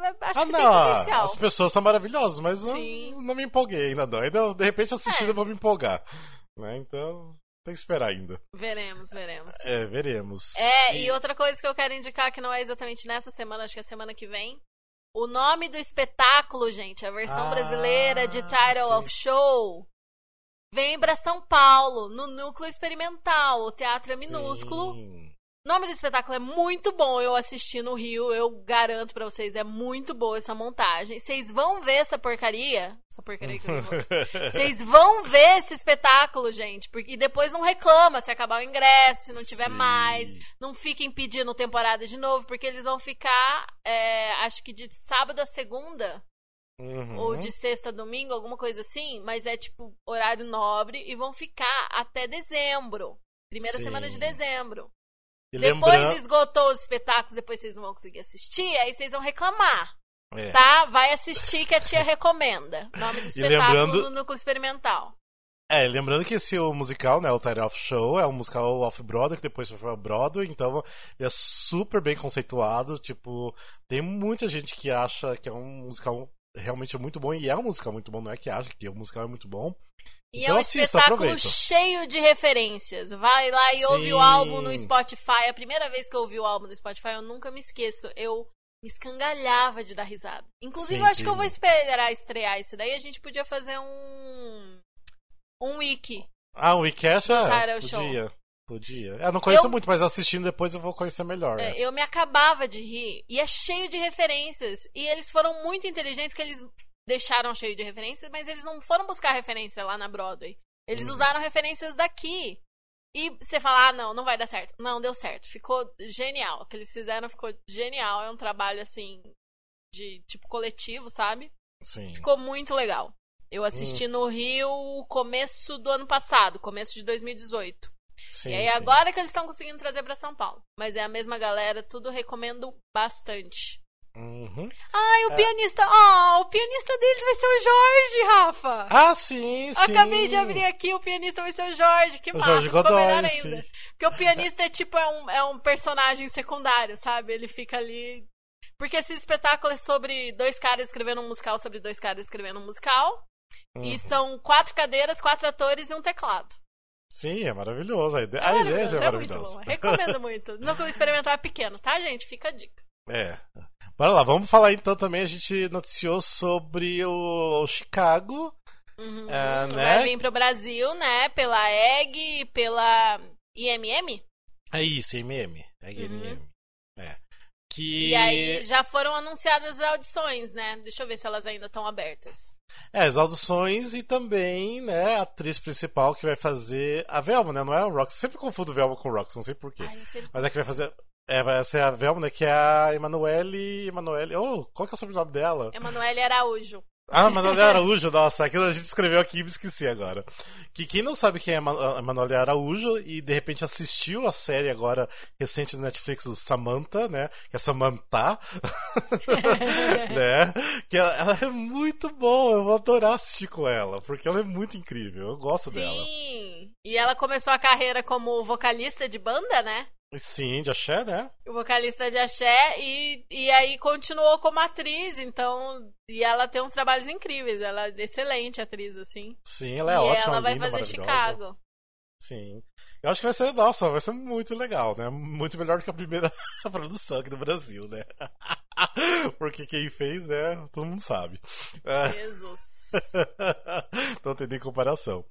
acho ah, que não, potencial. As pessoas são maravilhosas, mas não, não, me empolguei ainda não. Ainda, de repente, assistindo, é. eu vou me empolgar. Né? Então. Tem que esperar ainda. Veremos, veremos. É, veremos. É, e... e outra coisa que eu quero indicar que não é exatamente nessa semana, acho que é semana que vem. O nome do espetáculo, gente, a versão ah, brasileira de Title sim. of Show, vem para São Paulo, no Núcleo Experimental. O teatro é minúsculo. Sim. O nome do espetáculo é muito bom. Eu assisti no Rio, eu garanto para vocês, é muito boa essa montagem. Vocês vão ver essa porcaria. Essa porcaria que eu Vocês vão ver esse espetáculo, gente. Porque depois não reclama se acabar o ingresso, se não tiver Sim. mais. Não fiquem pedindo temporada de novo, porque eles vão ficar, é, acho que de sábado a segunda. Uhum. Ou de sexta a domingo, alguma coisa assim, mas é tipo horário nobre e vão ficar até dezembro. Primeira Sim. semana de dezembro. E depois esgotou os espetáculos, depois vocês não vão conseguir assistir, aí vocês vão reclamar. É. Tá? Vai assistir que a tia recomenda. Nome do espetáculo lembrando... no núcleo experimental. É, lembrando que esse o musical, né, o Title of Show, é um musical off-Broadway, que depois foi pra Broadway, então ele é super bem conceituado, tipo, tem muita gente que acha que é um musical realmente muito bom, e é um musical muito bom, não é que acha que o musical é muito bom, e então é um assista, espetáculo aproveita. cheio de referências. Vai lá e Sim. ouve o álbum no Spotify. A primeira vez que eu ouvi o álbum no Spotify, eu nunca me esqueço. Eu me escangalhava de dar risada. Inclusive, Sim, eu acho que eu vou esperar estrear isso daí. A gente podia fazer um. Um wiki. Ah, um wiki acha? Podia. Podia. Eu não conheço eu... muito, mas assistindo depois eu vou conhecer melhor. É, né? Eu me acabava de rir. E é cheio de referências. E eles foram muito inteligentes que eles deixaram cheio de referências, mas eles não foram buscar referência lá na Broadway. Eles uhum. usaram referências daqui. E você fala, ah, não, não vai dar certo. Não, deu certo. Ficou genial. O que eles fizeram ficou genial. É um trabalho, assim, de tipo coletivo, sabe? Sim. Ficou muito legal. Eu assisti hum. no Rio começo do ano passado, começo de 2018. Sim, e aí sim. agora que eles estão conseguindo trazer para São Paulo. Mas é a mesma galera, tudo recomendo bastante. Uhum. Ai, o é. pianista. Oh, o pianista deles vai ser o Jorge, Rafa. Ah, sim, sim. Acabei de abrir aqui, o pianista vai ser o Jorge. Que o massa, Jorge Godoy, melhor ainda. Sim. Porque o pianista é tipo é um, é um personagem secundário, sabe? Ele fica ali. Porque esse espetáculo é sobre dois caras escrevendo um musical sobre dois caras escrevendo um musical. Uhum. E são quatro cadeiras, quatro atores e um teclado. Sim, é maravilhoso. A ideia, é a ideia já é, é maravilhosa. Muito. Recomendo muito. Núcleo experimental é pequeno, tá, gente? Fica a dica. É. Bora lá, vamos falar então também. A gente noticiou sobre o, o Chicago. Uhum, é, né? Vai vir pro Brasil, né? Pela EG, pela IMM? É isso, IMM. Uhum. IMM. É. Que... E aí já foram anunciadas as audições, né? Deixa eu ver se elas ainda estão abertas. É, as audições e também, né, a atriz principal que vai fazer. A Velma, né? Não é a Rox. Sempre confundo Velma com Rox, não sei porquê. Sei Mas é que vai fazer. É, vai ser a Velma, né? Que é a Emanuele. Emanuele. Oh, qual que é o sobrenome dela? Emanuele Araújo. Ah, Emanuele Araújo, nossa, aquilo a gente escreveu aqui e me esqueci agora. Que quem não sabe quem é Emanuele Araújo e de repente assistiu a série agora recente do Netflix do Samantha, né? Que é Samantha, né? Que ela, ela, é muito boa, eu vou adorar assistir com ela, porque ela é muito incrível, eu gosto Sim. dela. Sim, e ela começou a carreira como vocalista de banda, né? Sim, de axé, né? O vocalista de axé e, e aí continuou como atriz, então. E ela tem uns trabalhos incríveis, ela é excelente atriz, assim. Sim, ela é e ótima. E ela vai fazer Chicago. Sim. Eu acho que vai ser, nossa, vai ser muito legal, né? Muito melhor do que a primeira produção aqui do Brasil, né? Porque quem fez, né? Todo mundo sabe. Jesus. então tem nem comparação.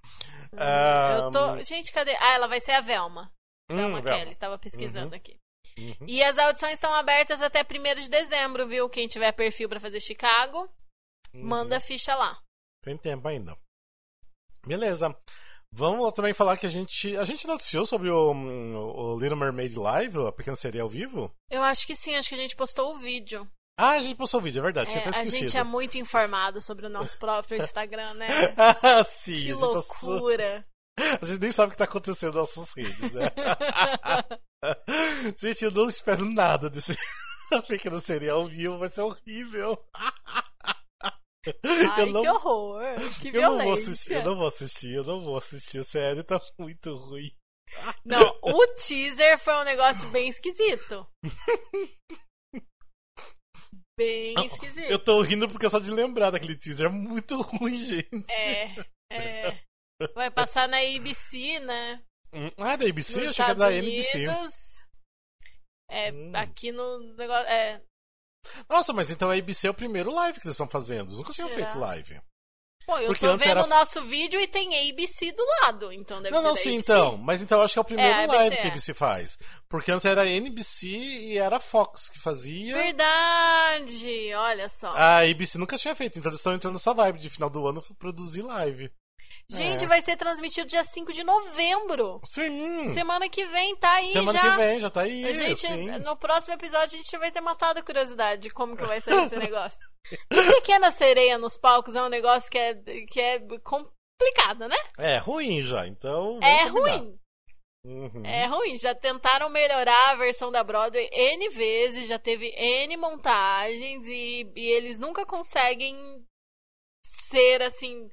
Hum, eu tô. Gente, cadê? Ah, ela vai ser a Velma. Velma hum, Kelly, estava pesquisando uhum. aqui. Uhum. E as audições estão abertas até 1 de dezembro, viu? Quem tiver perfil para fazer Chicago, uhum. manda a ficha lá. Tem tempo ainda. Beleza. Vamos também falar que a gente. A gente noticiou sobre o, o Little Mermaid Live, a pequena ao vivo? Eu acho que sim, acho que a gente postou o vídeo. Ah, a gente postou o vídeo, é verdade. É, a gente é muito informado sobre o nosso próprio Instagram, né? sim, que loucura. A gente nem sabe o que tá acontecendo nas nossas redes, né? gente, eu não espero nada desse pequeno serial vivo, vai ser horrível. Ai, não... que horror! Que eu violência! Não vou assistir, eu não vou assistir, eu não vou assistir, a série tá muito ruim. Não, o teaser foi um negócio bem esquisito. Bem esquisito. Eu tô rindo porque só de lembrar daquele teaser é muito ruim, gente. É, é. Vai passar na ABC, né? Ah, da ABC? nos Eu achei que era da NBC. Unidos. É, Hum. aqui no negócio. É, Nossa, mas então a ABC é o primeiro live que eles estão fazendo. Eles nunca tinham feito live. Pô, eu Porque tô vendo era- o nosso vídeo e tem ABC do lado, então deve Não, ser não, da sim, ABC. então. Mas então eu acho que é o primeiro É, a live que a é. ABC faz. Porque antes era NBC e era a Fox que fazia. Verdade! Olha só. A ABC nunca tinha feito, então eles estão entrando nessa vibe de final do ano produzir live. Gente, é. vai ser transmitido dia 5 de novembro. Sim! Semana que vem tá aí Semana já. que vem já tá aí. A gente, sim. no próximo episódio, a gente vai ter matado a curiosidade de como que vai ser esse negócio. E pequena sereia nos palcos é um negócio que é, que é complicado, né? É ruim já, então. É combinar. ruim. Uhum. É ruim. Já tentaram melhorar a versão da Broadway N vezes, já teve N montagens e, e eles nunca conseguem ser assim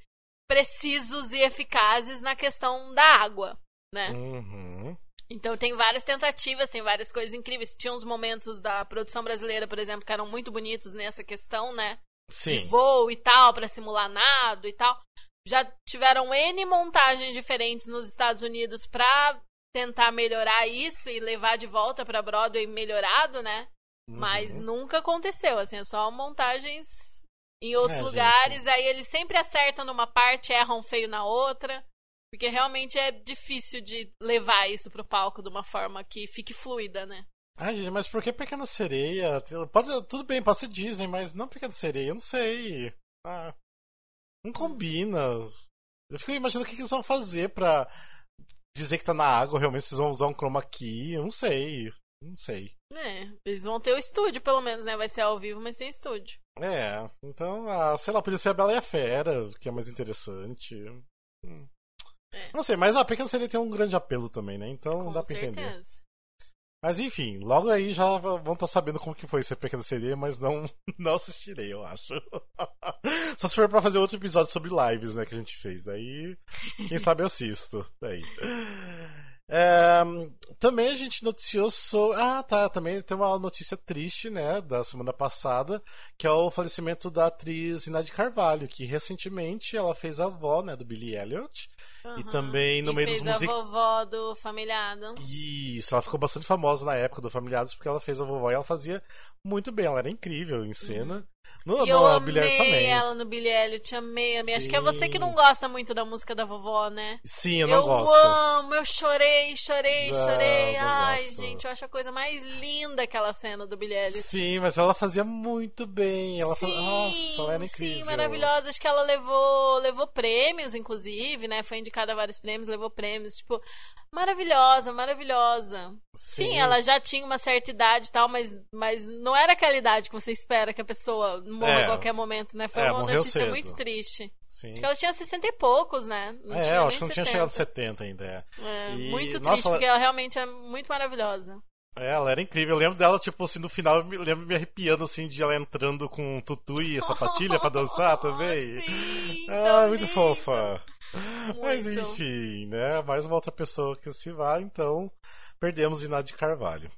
precisos e eficazes na questão da água, né? Uhum. Então tem várias tentativas, tem várias coisas incríveis. Tinha uns momentos da produção brasileira, por exemplo, que eram muito bonitos nessa questão, né? De Sim. voo e tal, pra simular nado e tal. Já tiveram N montagens diferentes nos Estados Unidos pra tentar melhorar isso e levar de volta pra Broadway melhorado, né? Mas Uhum. nunca aconteceu, assim, é só montagens em outros É, gente. lugares. Aí eles sempre acertam numa parte, erram feio na outra. Porque realmente é difícil de levar isso pro palco de uma forma que fique fluida, né? Ai, gente, mas por que Pequena Sereia? Pode, tudo bem, pode ser Disney, mas não Pequena Sereia, eu não sei. Ah, não combina. Eu fico imaginando o que, que eles vão fazer pra dizer que tá na água, realmente vocês vão usar um chroma key, eu não sei. Não sei. É, eles vão ter o estúdio, pelo menos, né? Vai ser ao vivo, mas tem estúdio. É, então, ah, sei lá, podia ser a Bela e a Fera, que é mais interessante. Hum. É. Não sei, mas a Pequena Sereia tem um grande apelo também, né? Então Com dá pra certeza. entender. Mas enfim, logo aí já vão estar sabendo como que foi ser Pequena Sereia, mas não, não assistirei, eu acho. Só se for pra fazer outro episódio sobre lives, né, que a gente fez. Daí, quem sabe eu assisto. Daí. É, também a gente noticiou sobre. Ah, tá. Também tem uma notícia triste, né, da semana passada, que é o falecimento da atriz Inade Carvalho, que recentemente ela fez a avó, né, do Billy Elliot. E Aham. também no E meio fez dos music... a vovó do Família Adams. Isso, ela ficou bastante famosa na época do Familiares porque ela fez a vovó e ela fazia muito bem, ela era incrível em cena. No, E eu no amei Billie também. ela no Billy Elliot, amei, amei. Acho que é você que Sim. não gosta muito da música da vovó, né? Sim, eu não gosto. amo, eu chorei, chorei, Não, chorei. não Ai, gosto. gente, eu acho a coisa mais linda aquela cena do Elliot. Sim, mas ela fazia muito bem. Ela sim, Nossa, ela era incrível. Sim, maravilhosa. Acho que ela levou, levou prêmios, inclusive, né? Foi indicada a vários prêmios, levou prêmios. Tipo, maravilhosa, maravilhosa. Sim, Sim. ela já tinha uma certa idade e tal, mas, mas não era aquela idade que você espera que a pessoa morra É. a qualquer momento, né? Foi É, uma notícia cedo. muito triste. Sim. Acho que ela tinha 60 e poucos, né? Não É, tinha acho que não tinha 70. chegado 70 ainda. É. É, E, muito nossa, triste, ela- porque ela realmente é muito maravilhosa. É, ela era incrível. Eu lembro dela, tipo assim, no final, eu me lembro me arrepiando, assim, de ela entrando com tutu e sapatilha pra dançar também. Sim, Ah, tão muito fofa. Mas Muito. enfim, né? Mais uma outra pessoa que se vai, então perdemos Inade Carvalho.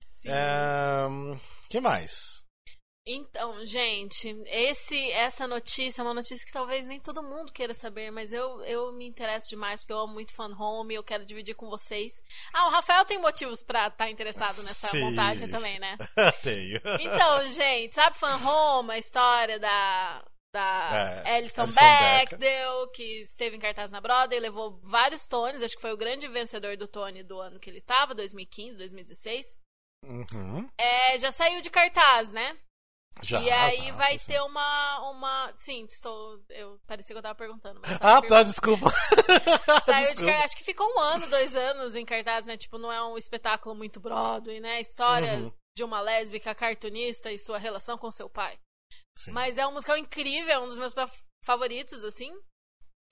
Sim. É... que mais? Então, gente, esse, essa notícia é uma notícia que talvez nem todo mundo queira saber, mas eu, eu me interesso demais porque eu amo muito Fan Home e eu quero dividir com vocês. Ah, o Rafael tem motivos pra estar interessado nessa Sim. montagem também, né? Tenho. Então, gente, sabe Fan Home, a história da, da É, Alison Alison Bechdel, que esteve em cartaz na Broadway, levou vários Tonys, acho que foi o grande vencedor do Tony do ano que ele tava, 2015, 2016. Uhum. É, já saiu de cartaz, né? Já, e aí já, vai ter uma, uma. Sim, estou. Eu parecia que eu tava perguntando. Mas Ah, tá, desculpa. Saiu de Desculpa. cartaz. Acho que ficou um ano, dois anos em cartaz, né? Tipo, não é um espetáculo muito Broadway, né? História Uhum. de uma lésbica cartunista e sua relação com seu pai. Sim. Mas é um musical incrível, é um dos meus fa- favoritos, assim.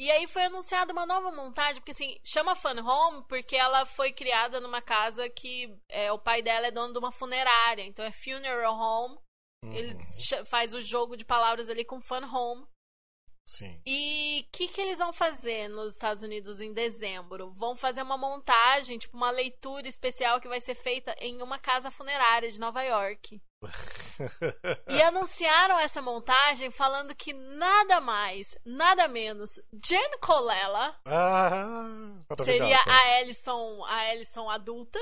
E aí foi anunciada uma nova montagem, porque assim, chama Fun Home porque ela foi criada numa casa que é, o pai dela é dono de uma funerária, então é Funeral Home. Uhum. Ele faz o jogo de palavras ali com Fun Home. Sim. E o que, que eles vão fazer nos Estados Unidos em dezembro? Vão fazer uma montagem, tipo uma leitura especial que vai ser feita em uma casa funerária de Nova York. e anunciaram essa montagem falando que nada mais, nada menos, Jen Colella Ah, seria a Ellison, a Ellison adulta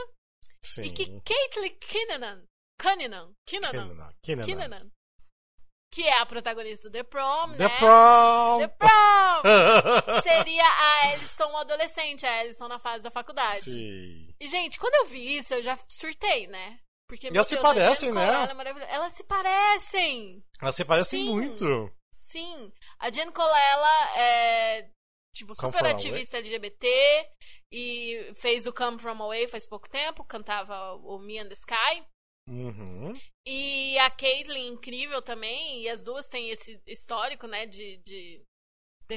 Sim. e que Caitlyn Kinnanan, Kinnanan, Kinnanan. Kinnanan, que é a protagonista do The Prom, The né? Prom! The Prom! seria a Ellison adolescente, a Ellison na fase da faculdade. Sim. E, gente, quando eu vi isso, eu já surtei, né? Porque, E elas se Deus, parecem, né? Colella é. Elas se parecem! Elas se parecem Sim. muito. Sim. A Jen Colella é, tipo, super ativista LGBT e fez o Come From Away faz pouco tempo, cantava o Me and the Sky. Uhum. E a Caitlyn, incrível também, e as duas têm esse histórico, né, de... de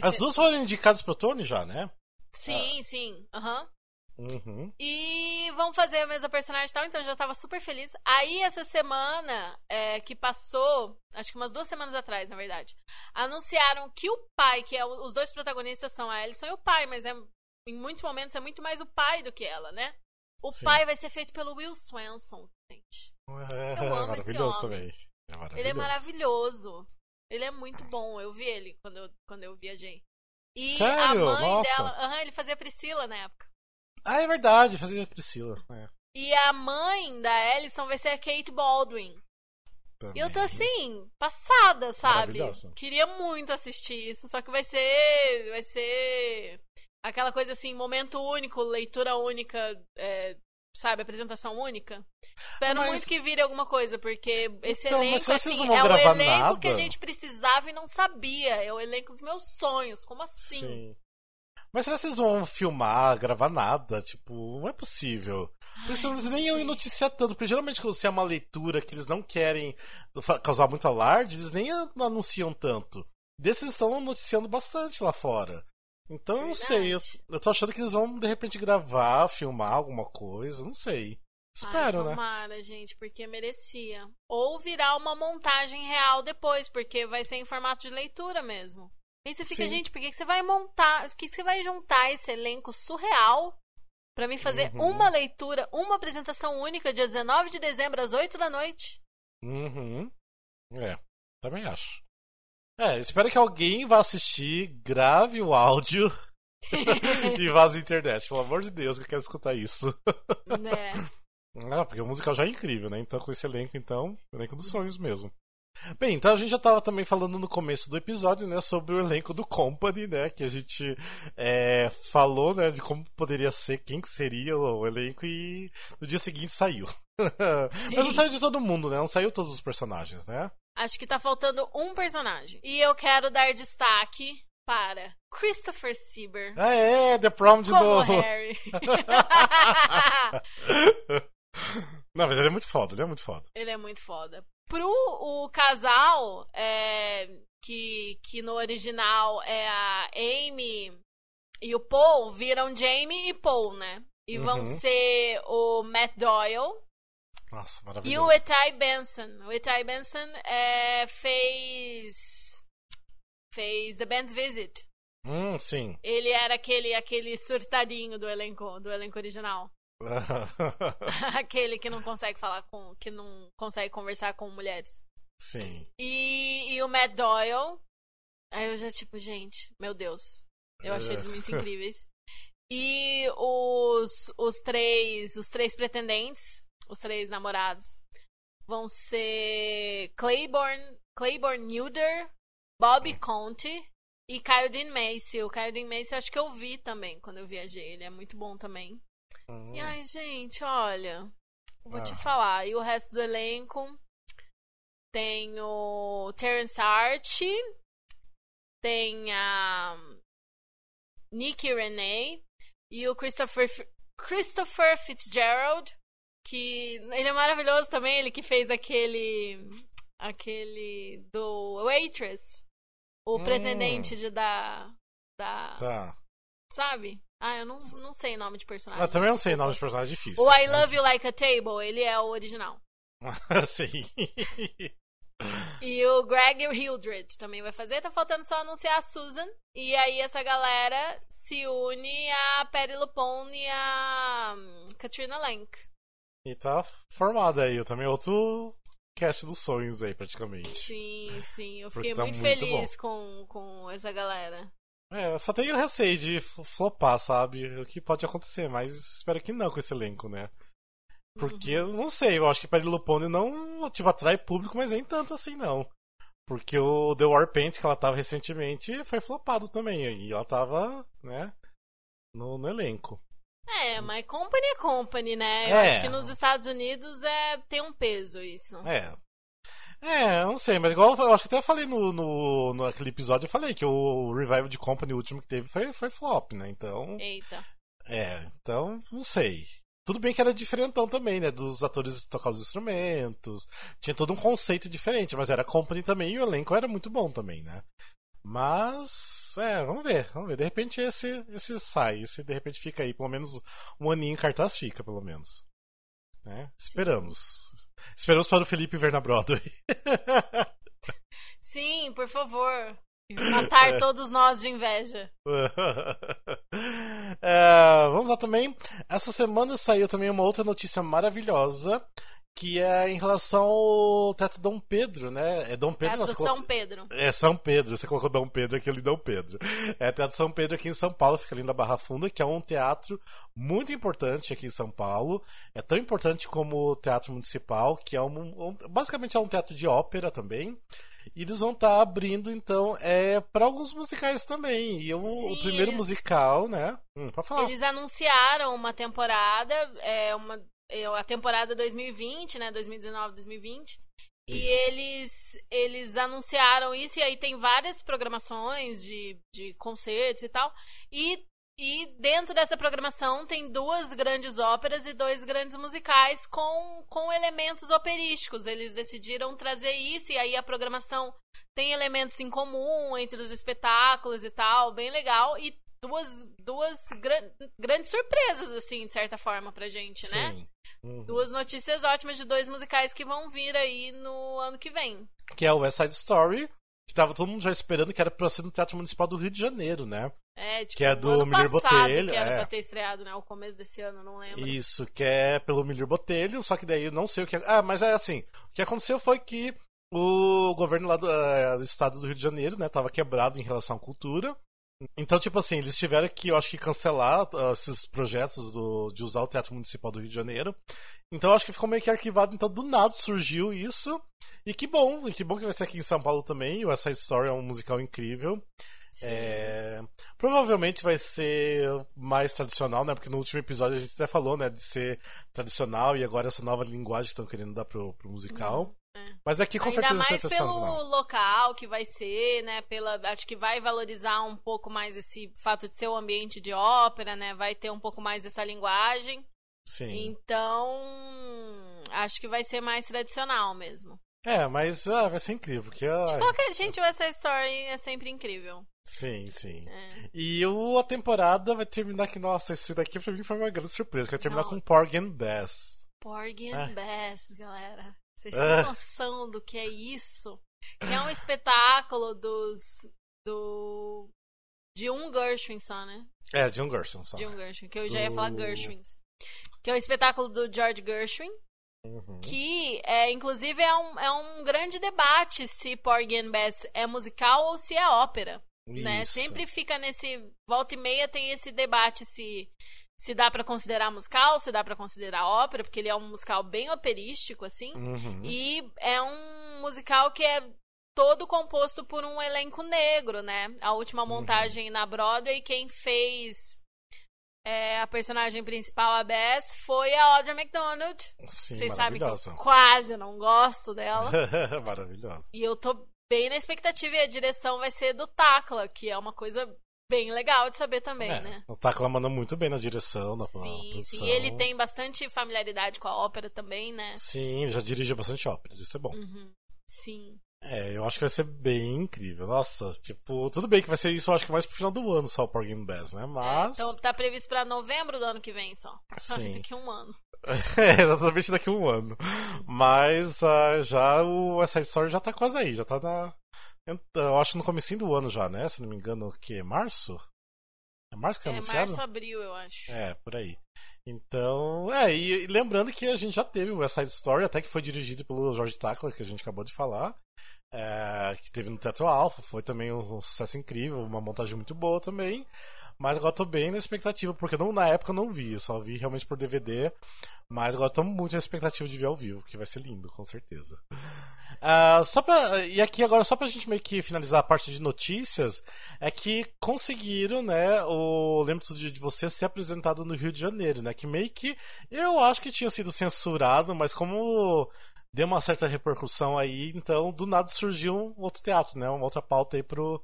As duas foram indicadas pro Tony já, né? Sim, sim. Aham. Uhum. E vão fazer a mesma personagem e tal, então eu já tava super feliz. Aí, essa semana é, que passou, acho que umas duas semanas atrás, na verdade, anunciaram que o pai, que é o- os dois protagonistas são a Ellison e o pai, mas é, em muitos momentos é muito mais o pai do que ela, né? O Sim. pai vai ser feito pelo Will Swanson, gente. É, Eu amo esse maravilhoso homem. também. É maravilhoso. Ele é maravilhoso. Ele é muito bom. Eu vi ele quando eu, quando eu viajei. E a Sério? mãe Nossa. dela. Aham, ele fazia Priscila na época. Ah, é verdade, fazia a Priscila. É, E a mãe da Ellison vai ser a Kate Baldwin. E eu tô também. assim, passada, sabe? Queria muito assistir isso, só que vai ser. Vai ser. Aquela coisa assim, momento único, leitura única, é, sabe, apresentação única. Espero Mas- muito que vire alguma coisa, porque esse Então, elenco, assim, é o elenco que a nada? gente precisava e não sabia. É o elenco dos meus sonhos. Como assim? Sim. Mas será que vocês vão filmar, gravar nada? Tipo, não é possível. Porque senão eles nem iam noticiar tanto. Porque geralmente quando você é uma leitura que eles não querem causar muito alarde, eles nem an- anunciam tanto. Desses estão noticiando bastante lá fora. Então eu não sei. Eu, eu tô achando que eles vão de repente gravar, filmar alguma coisa. Não sei. Espero, Ai, né? tomara, gente, porque merecia. Ou virar uma montagem real depois, porque vai ser em formato de leitura mesmo. E você fica, Sim. gente, por que você vai montar, por que você vai juntar esse elenco surreal pra me fazer Uhum. uma leitura, uma apresentação única, dia 19 de dezembro, às 8 da noite? Uhum. É, também acho. É, espero que alguém vá assistir, grave o áudio e vaze a internet. Pelo amor de Deus, que eu quero escutar isso. né? Ah, porque o musical já é incrível, né? Então, com esse elenco, então, elenco dos sonhos mesmo. Bem, então a gente já tava também falando no começo do episódio, né, sobre o elenco do Company, né, que a gente é, falou, né, de como poderia ser, quem que seria o elenco e no dia seguinte saiu. Mas não saiu de todo mundo, né, não saiu todos os personagens, né? Acho que tá faltando um personagem. E eu quero dar destaque para Christopher Sieber. Ah, é, The Prom de como novo. Harry. Não, mas ele é muito foda, ele é muito foda. Ele é muito foda. Pro o casal, é, que, que no original é a Amy e o Paul, viram Jamie e Paul, né? E vão Uhum. ser o Matt Doyle Nossa, e maravilhoso. o Etai Benson. O Etai Benson é, fez. fez The Band's Visit. Hum, sim. Ele era aquele, aquele surtadinho do elenco, do elenco original. aquele que não consegue falar com. que não consegue conversar com mulheres. sim. E, e o Matt Doyle. Aí eu já, tipo, gente, meu Deus. Eu achei eles muito incríveis. E os, os três. Os três pretendentes, os três namorados, vão ser Claiborne, Claiborne Nuder, Bobby Conte e Kyle Dean Macy. O Kyle Dean Macy eu acho que eu vi também quando eu viajei. Ele é muito bom também. Hum. E ai, gente, olha. Vou te Ah. falar. E o resto do elenco tem o Terence Hart, tem a Nikki Renee e o Christopher, Christopher Fitzgerald, que ele é maravilhoso também, ele que fez aquele aquele do Waitress, o Hum. pretendente de da da, Tá. sabe? Ah, eu não, não sei nome de personagem. Eu também não sei nome de personagem difícil. O I Love You Like a Table, ele é o original. sim. E o Greg Hildred também vai fazer. Tá faltando só anunciar a Susan. E aí essa galera se une a Perry Lupone e a hum, Katrina Lenk. E tá formado aí. Eu também outro cast dos sonhos aí, praticamente. Sim, sim. Eu fiquei tá muito, muito feliz com, com essa galera. É, eu só tenho receio de flopar, sabe? O que pode acontecer, mas espero que não com esse elenco, né? Porque eu não sei, eu acho que Perry Lupone não, tipo, atrai público, mas nem tanto assim, não. Porque o The Warpaint, que ela tava recentemente, foi flopado também. E ela tava, né, no, no elenco. É, mas company é company, né? Eu É. acho que nos Estados Unidos é tem um peso isso. É. É, eu não sei, mas igual eu acho que até eu falei no, no, no aquele episódio, eu falei que o revival de Company, último que teve, foi, foi flop, né? Então. Eita. É, então, não sei. Tudo bem que era diferentão também, né? Dos atores tocar os instrumentos. Tinha todo um conceito diferente, mas era company também e o elenco era muito bom também, né? Mas, é, vamos ver, vamos ver. De repente esse, esse sai, esse de repente fica aí, pelo menos um aninho em cartaz fica, pelo menos. Né? Esperamos. Esperamos para o Felipe ver na Broadway. Sim, por favor. Matar É. todos nós de inveja. É, vamos lá também. Essa semana saiu também uma outra notícia maravilhosa. Que é em relação ao Teto Dom Pedro, né? É Dom Pedro você São colocou- Pedro. É São Pedro, você colocou Dom Pedro, aquele Dom Pedro. É Teatro São Pedro aqui em São Paulo, fica ali na Barra Funda, que é um teatro muito importante aqui em São Paulo. É tão importante como o Teatro Municipal, que é um, um- basicamente é um teatro de ópera também. E eles vão estar abrindo, então, é para alguns musicais também. E o, o Sim, primeiro eles- musical, né? Hum, falar. Eles anunciaram uma temporada, é uma é, a temporada 2020, né, 2019, 2020. E Isso. eles eles anunciaram isso e aí tem várias programações de, de concertos e tal. E e dentro dessa programação tem duas grandes óperas e dois grandes musicais com, com elementos operísticos. Eles decidiram trazer isso e aí a programação tem elementos em comum entre os espetáculos e tal, bem legal. E duas, duas gran- grandes surpresas, assim, de certa forma, pra gente, né? Uhum. Duas notícias ótimas de dois musicais que vão vir aí no ano que vem. Que é o West Side Story, que tava todo mundo já esperando que era pra ser no Teatro Municipal do Rio de Janeiro, né? É, tipo, Que é do Miller Botelho, que era é. pra ter estreado, né? O começo desse ano, não lembro. Isso, que é pelo Milir Botelho, só que daí eu não sei o que. Ah, mas é assim: o que aconteceu foi que o governo lá do, eh, do estado do Rio de Janeiro, né, tava quebrado em relação à cultura. Então, tipo assim, eles tiveram que, eu acho que, cancelar ah, esses projetos do, de usar o Teatro Municipal do Rio de Janeiro. Então, eu acho que ficou meio que arquivado. Então, do nada surgiu isso. E que bom, e que bom que vai ser aqui em São Paulo também. O West Side Story é um musical incrível. É, Provavelmente vai ser mais tradicional, né? Porque no último episódio a gente até falou, né? De ser tradicional e agora essa nova linguagem que estão querendo dar pro, pro musical. É. Mas aqui com Ainda certeza mais pelo sensacional. local que vai ser, né? Pela, acho que vai valorizar um pouco mais esse fato de ser um ambiente de ópera, né? Vai ter um pouco mais dessa linguagem. Sim. Então, acho que vai ser mais tradicional mesmo. É, mas ah, vai ser incrível. Porque, ai, Qualquer gente, Side Story é sempre incrível. Sim, sim. É. E o, a temporada vai terminar que, nossa, esse daqui pra mim foi uma grande surpresa. Que vai terminar Não. com Porgy and Bess. Porgy Ah. and Bess, galera. Vocês Ah. têm noção do que é isso? Que é um espetáculo dos. do. de um Gershwin só, né? É, John Gershon só. De um Gershwin, que eu já ia falar Gershwins. Que é o espetáculo do George Gershwin, Uhum. que é, inclusive é um, é um grande debate se Porgy and Bess é musical ou se é ópera. Né? Sempre fica nesse. Volta e meia tem esse debate se. Se dá pra considerar musical, se dá pra considerar ópera, porque ele é um musical bem operístico, assim. Uhum. E é um musical que é todo composto por um elenco negro, né? A Uhum. última montagem na Broadway, quem fez é, a personagem principal, a Bess, foi a Audra McDonald. Sim, Vocês sabem que eu maravilhosa. quase não gosto dela. maravilhosa. e eu tô bem na expectativa e a direção vai ser do Takla, que é uma coisa bem legal de saber também, É, né? O Takla manda muito bem na direção, na Sim, produção. sim. E ele tem bastante familiaridade com a ópera também, né? Sim, ele já dirigiu bastante óperas, isso é bom. Uhum. Sim. É, eu acho que vai ser bem incrível. Nossa, tipo, tudo bem que vai ser isso, eu acho que mais pro final do ano só o Porgy and Bess, né? É, Mas. então tá previsto pra novembro do ano que vem só. Sim. Daqui a um ano. é, exatamente daqui a um ano. Mas ah, já o West Side Story já tá quase aí, já tá na. Eu acho no comecinho do ano já, né? Se não me engano, o que? Março? É março que É anunciaram? março, abril, eu acho. É, por aí. Então, é, e, e, lembrando que a gente já teve o West Side Story, até que foi dirigido pelo George Takla, que a gente acabou de falar, é, que teve no Teatro Alpha, foi também um, um, sucesso incrível, uma montagem muito boa também. Mas agora tô bem na expectativa, porque não, na época eu não vi, eu só vi realmente por DVD. Mas agora tô muito na expectativa de ver ao vivo, que vai ser lindo, com certeza. Uh, só pra, e aqui agora, só pra gente meio que finalizar a parte de notícias, é que conseguiram, né, o Lembro Dia de Você ser apresentado no Rio de Janeiro, né, que meio que eu acho que tinha sido censurado, mas como deu uma certa repercussão aí, então do nada surgiu um outro teatro, né, uma outra pauta aí pro,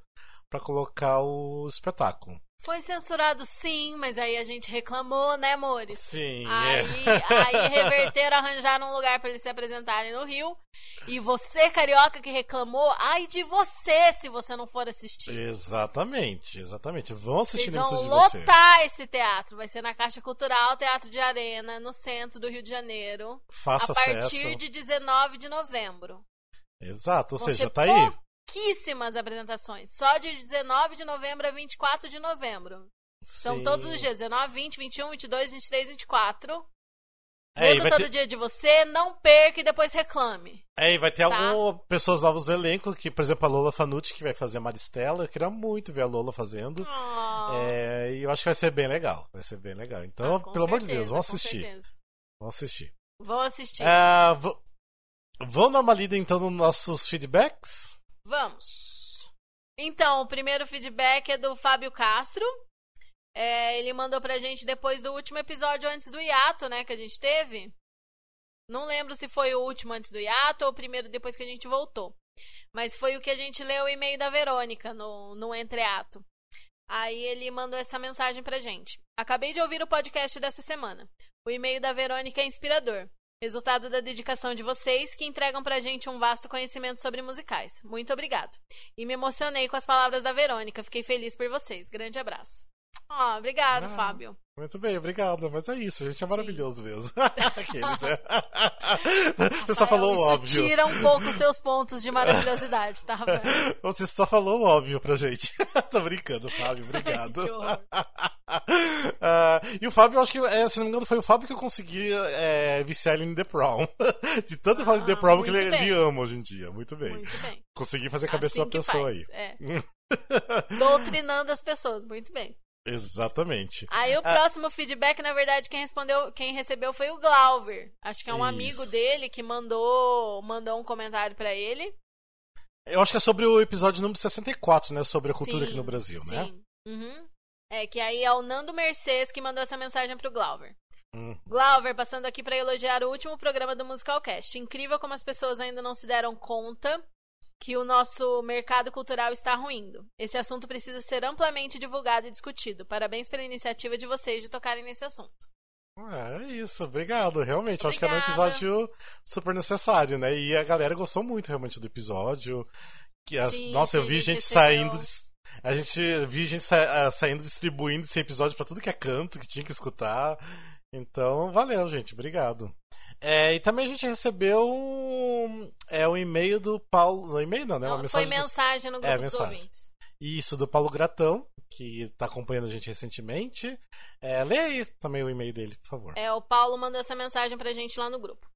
pra colocar o espetáculo. Foi censurado sim, mas aí a gente reclamou, né, amores? Sim. Aí, é. aí reverteram, arranjaram um lugar para eles se apresentarem no Rio. E você, carioca, que reclamou, ai de você se você não for assistir. Exatamente, exatamente. Vão assistir Vocês vão lotar esse teatro. Vai ser na Caixa Cultural, Teatro de Arena, no centro do Rio de Janeiro. Faça A partir acesso. de 19 de novembro. Exato, ou seja, tá aí pouquíssimas apresentações. Só de 19 de novembro a 24 de novembro. São Sim. todos os dias: 19, 20, 21, 22, 23, 24. É, Lembra todo ter- dia de você, não perca e depois reclame. É, e vai ter Tá. algumas pessoas novas do elenco, que, por exemplo, a Lola Fanucci, que vai fazer a Maristela. Eu queria muito ver a Lola fazendo. Oh, É, e eu acho que vai ser bem legal. Vai ser bem legal. Então, ah, pelo amor de certeza, Deus, com assistir. certeza. Vamos assistir. Vão assistir. Ah, v- Vamos dar uma lida então nos nossos feedbacks? Vamos. Então, o primeiro feedback é do Fábio Castro. É, ele mandou pra gente depois do último episódio antes do hiato, né, que a gente teve. Não lembro se foi o último antes do hiato ou o primeiro depois que a gente voltou. Mas foi o que a gente leu o e-mail da Verônica no, no entreato. Aí ele mandou essa mensagem pra gente. Acabei de ouvir o podcast dessa semana. O e-mail da Verônica é inspirador. Resultado da dedicação de vocês que entregam pra gente um vasto conhecimento sobre musicais. Muito obrigado. E me emocionei com as palavras da Verônica. Fiquei feliz por vocês. Grande abraço. Ah, obrigado, Ah. Fábio. Muito bem, obrigado. Mas é isso, a gente é maravilhoso mesmo. Aqueles, é. Você só falou o Isso óbvio. tira um pouco seus pontos de maravilhosidade, tá, Rafael? Você só falou o óbvio pra gente. Tô brincando, Fábio. Obrigado. Ah, e o Fábio, eu acho que, é, se não me engano, foi o Fábio que eu consegui é, viciar ele em The Prom. De tanto eu falar de The Ah, Prom que ele, ele ama hoje em dia. Muito bem. Muito bem. Consegui fazer a cabeça de Assim uma pessoa faz, aí. É. Doutrinando as pessoas. Muito bem. Exatamente. Aí o Ah. próximo feedback, na verdade, quem respondeu, quem recebeu foi o Glauber. Acho que é um Isso. amigo dele que mandou, mandou um comentário pra ele. Eu acho que é sobre o episódio número 64, né? Sobre a cultura aqui Sim, no Brasil, sim. né? Uhum. É que aí é o Nando Mercedes que mandou essa mensagem pro Glauber. Hum. Glauber, passando aqui pra elogiar o último programa do Musicalcast. Incrível como as pessoas ainda não se deram conta que o nosso mercado cultural está ruindo. Esse assunto precisa ser amplamente divulgado e discutido. Parabéns pela iniciativa de vocês de tocarem nesse assunto. É isso, obrigado. Realmente, eu acho que era um Obrigada. episódio super necessário, né? E a galera gostou muito realmente do episódio. Que as- Sim, nossa, eu vi gente recebeu- saindo. A gente vi gente sa- ah, saindo distribuindo esse episódio pra tudo que é canto, que tinha que escutar. Então, valeu, gente. Obrigado. É, e também a gente recebeu um, é, um e-mail do Paulo. Não, e-mail não, né? Uma Não, foi mensagem do- mensagem no grupo É, dos mensagem. ouvintes. Isso, do Paulo Gratão, que tá acompanhando a gente recentemente. É, lê aí também o e-mail dele, por favor. É, o Paulo mandou essa mensagem pra gente lá no grupo.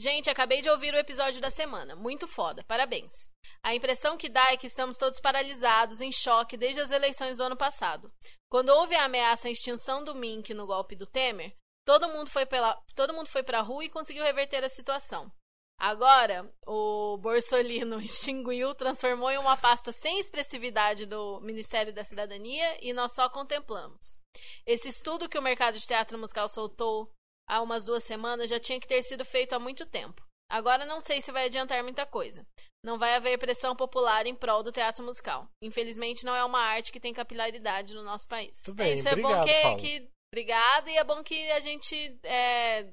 Gente, acabei de ouvir o episódio da semana. Muito foda. Parabéns. A impressão que dá é que estamos todos paralisados, em choque, desde as eleições do ano passado. Quando houve a ameaça à extinção do Mink no golpe do Temer, todo mundo foi, pela, todo mundo foi pra rua e conseguiu reverter a situação. Agora, o Borsolino extinguiu, transformou em uma pasta sem expressividade do Ministério da Cidadania e nós só contemplamos. Esse estudo que o mercado de teatro musical soltou há umas duas semanas já tinha que ter sido feito há muito tempo. Agora não sei se vai adiantar muita coisa. Não vai haver pressão popular em prol do teatro musical. Infelizmente, não é uma arte que tem capilaridade no nosso país. Muito bem, Isso é bom obrigado, que, Paulo. que. Obrigada, e é bom que a gente é,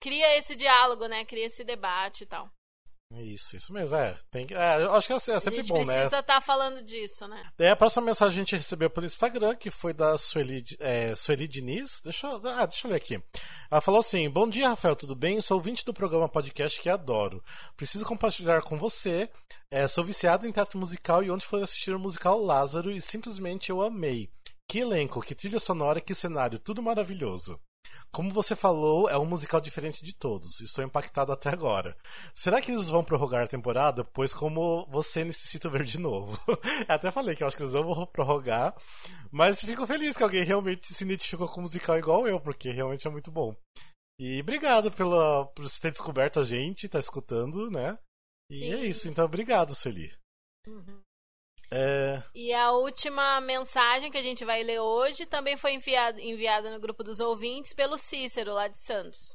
cria esse diálogo, né? Cria esse debate e tal. Isso, isso mesmo. É, tem que, é, eu acho que é, é a sempre gente bom, né? precisa estar falando disso, né? Daí a próxima mensagem a gente recebeu pelo Instagram, que foi da Sueli, é, Sueli Diniz. Deixa, eu- ah, deixa eu ler aqui. Ela falou assim: Bom dia, Rafael, tudo bem? Sou ouvinte do programa podcast que adoro. Preciso compartilhar com você. É, sou viciado em teatro musical e ontem fui assistir o musical Lázaro e simplesmente eu amei. Que elenco, que trilha sonora, que cenário, tudo maravilhoso. Como você falou, é um musical diferente de todos. Estou impactado até agora. Será que eles vão prorrogar a temporada? Pois como você necessita ver de novo. até falei que eu acho que eles não vão prorrogar. Mas fico feliz que alguém realmente se identificou com o musical igual eu, porque realmente é muito bom. E obrigado pela, por você ter descoberto a gente, tá escutando, né? E Sim. é isso, então obrigado, Sueli. Uhum. É... E a última mensagem que a gente vai ler hoje também foi enviada, enviada no grupo dos ouvintes pelo Cícero, lá de Santos.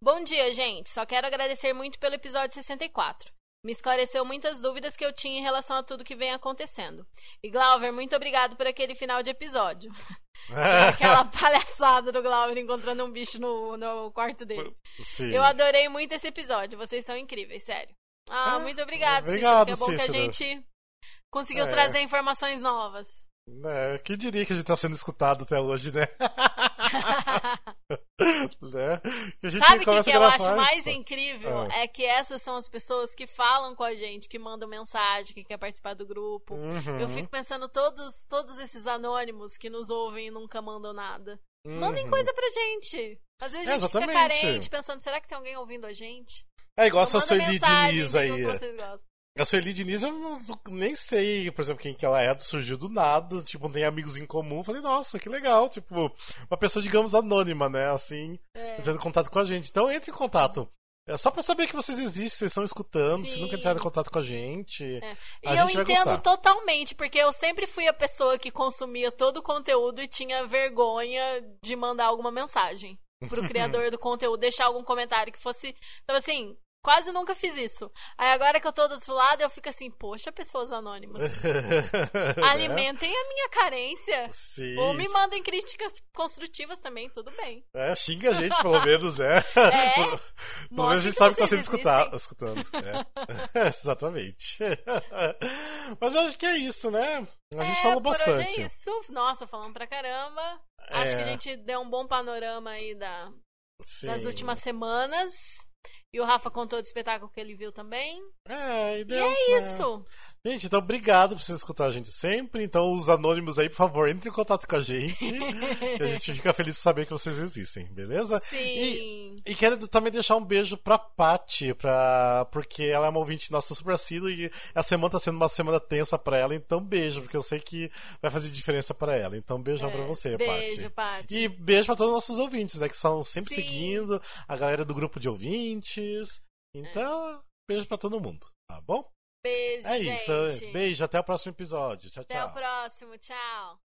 Bom dia, gente. Só quero agradecer muito pelo episódio 64. Me esclareceu muitas dúvidas que eu tinha em relação a tudo que vem acontecendo. E Glauber, muito obrigado por aquele final de episódio. Aquela palhaçada do Glauber encontrando um bicho no, no quarto dele. Sim. Eu adorei muito esse episódio. Vocês são incríveis, sério. Ah, Ah, muito obrigado, obrigado, Cícero. É bom que a Cícero. gente conseguiu É. trazer informações novas. É, quem diria que a gente tá sendo escutado até hoje, né? né? Sabe o que, que eu acho mais isso. incrível? Ah. É que essas são as pessoas que falam com a gente, que mandam mensagem, que quer participar do grupo. Uhum, Eu fico pensando, todos, todos esses anônimos que nos ouvem e nunca mandam nada. uhum. Mandem coisa pra gente. Às vezes a É, gente fica exatamente. carente, pensando, será que tem alguém ouvindo a gente? É igual Então essa Diniz diga aí. A Sueli Diniz eu não- nem sei, por exemplo, quem que ela é, surgiu do nada, tipo, tem amigos em comum. Falei, nossa, que legal, tipo, uma pessoa, digamos, anônima, né, assim, É. entrando em contato com a gente. Então entre em contato. É só pra saber que vocês existem, vocês estão escutando, se Sim. nunca entraram em contato com a gente. É. A E eu gente vai entendo totalmente, porque eu sempre fui a pessoa que consumia todo o conteúdo e tinha vergonha de mandar alguma mensagem pro criador do conteúdo, deixar algum comentário que fosse. Então, assim, quase nunca fiz isso. Aí agora que eu tô do outro lado, eu fico assim, poxa, pessoas anônimas. Alimentem a minha carência. Né? Sim. Ou me mandem críticas construtivas também, tudo bem. É, xinga a gente, pelo menos, é. É, Pelo menos a gente sabe que tá sendo escuta- escutando. É. Exatamente. Mas eu acho que é isso, né? A gente é, falou bastante. hoje é isso. Nossa, falamos pra caramba. Acho que a É. gente deu um bom panorama aí da, Sim. das últimas semanas. E o Rafa contou do espetáculo que ele viu também. É, e, E deu, é né? isso. Gente, então obrigado por vocês escutar a gente sempre. Então, os anônimos aí, por favor, entrem em contato com a gente. e a gente fica feliz de saber que vocês existem, beleza? Sim. E quero também deixar um beijo pra Paty, pra... porque ela é uma ouvinte nossa super assídua e a semana tá sendo uma semana tensa pra ela, então beijo, porque eu sei que vai fazer diferença pra ela. Então beijão É, pra você, Beijo, Paty. Paty. E beijo pra todos os nossos ouvintes, né, que são sempre Sim. seguindo, a galera do grupo de ouvintes. Então, beijo pra todo mundo, tá bom? Beijo, É gente. isso, beijo, até o próximo episódio. Tchau, Até tchau. o próximo. Tchau.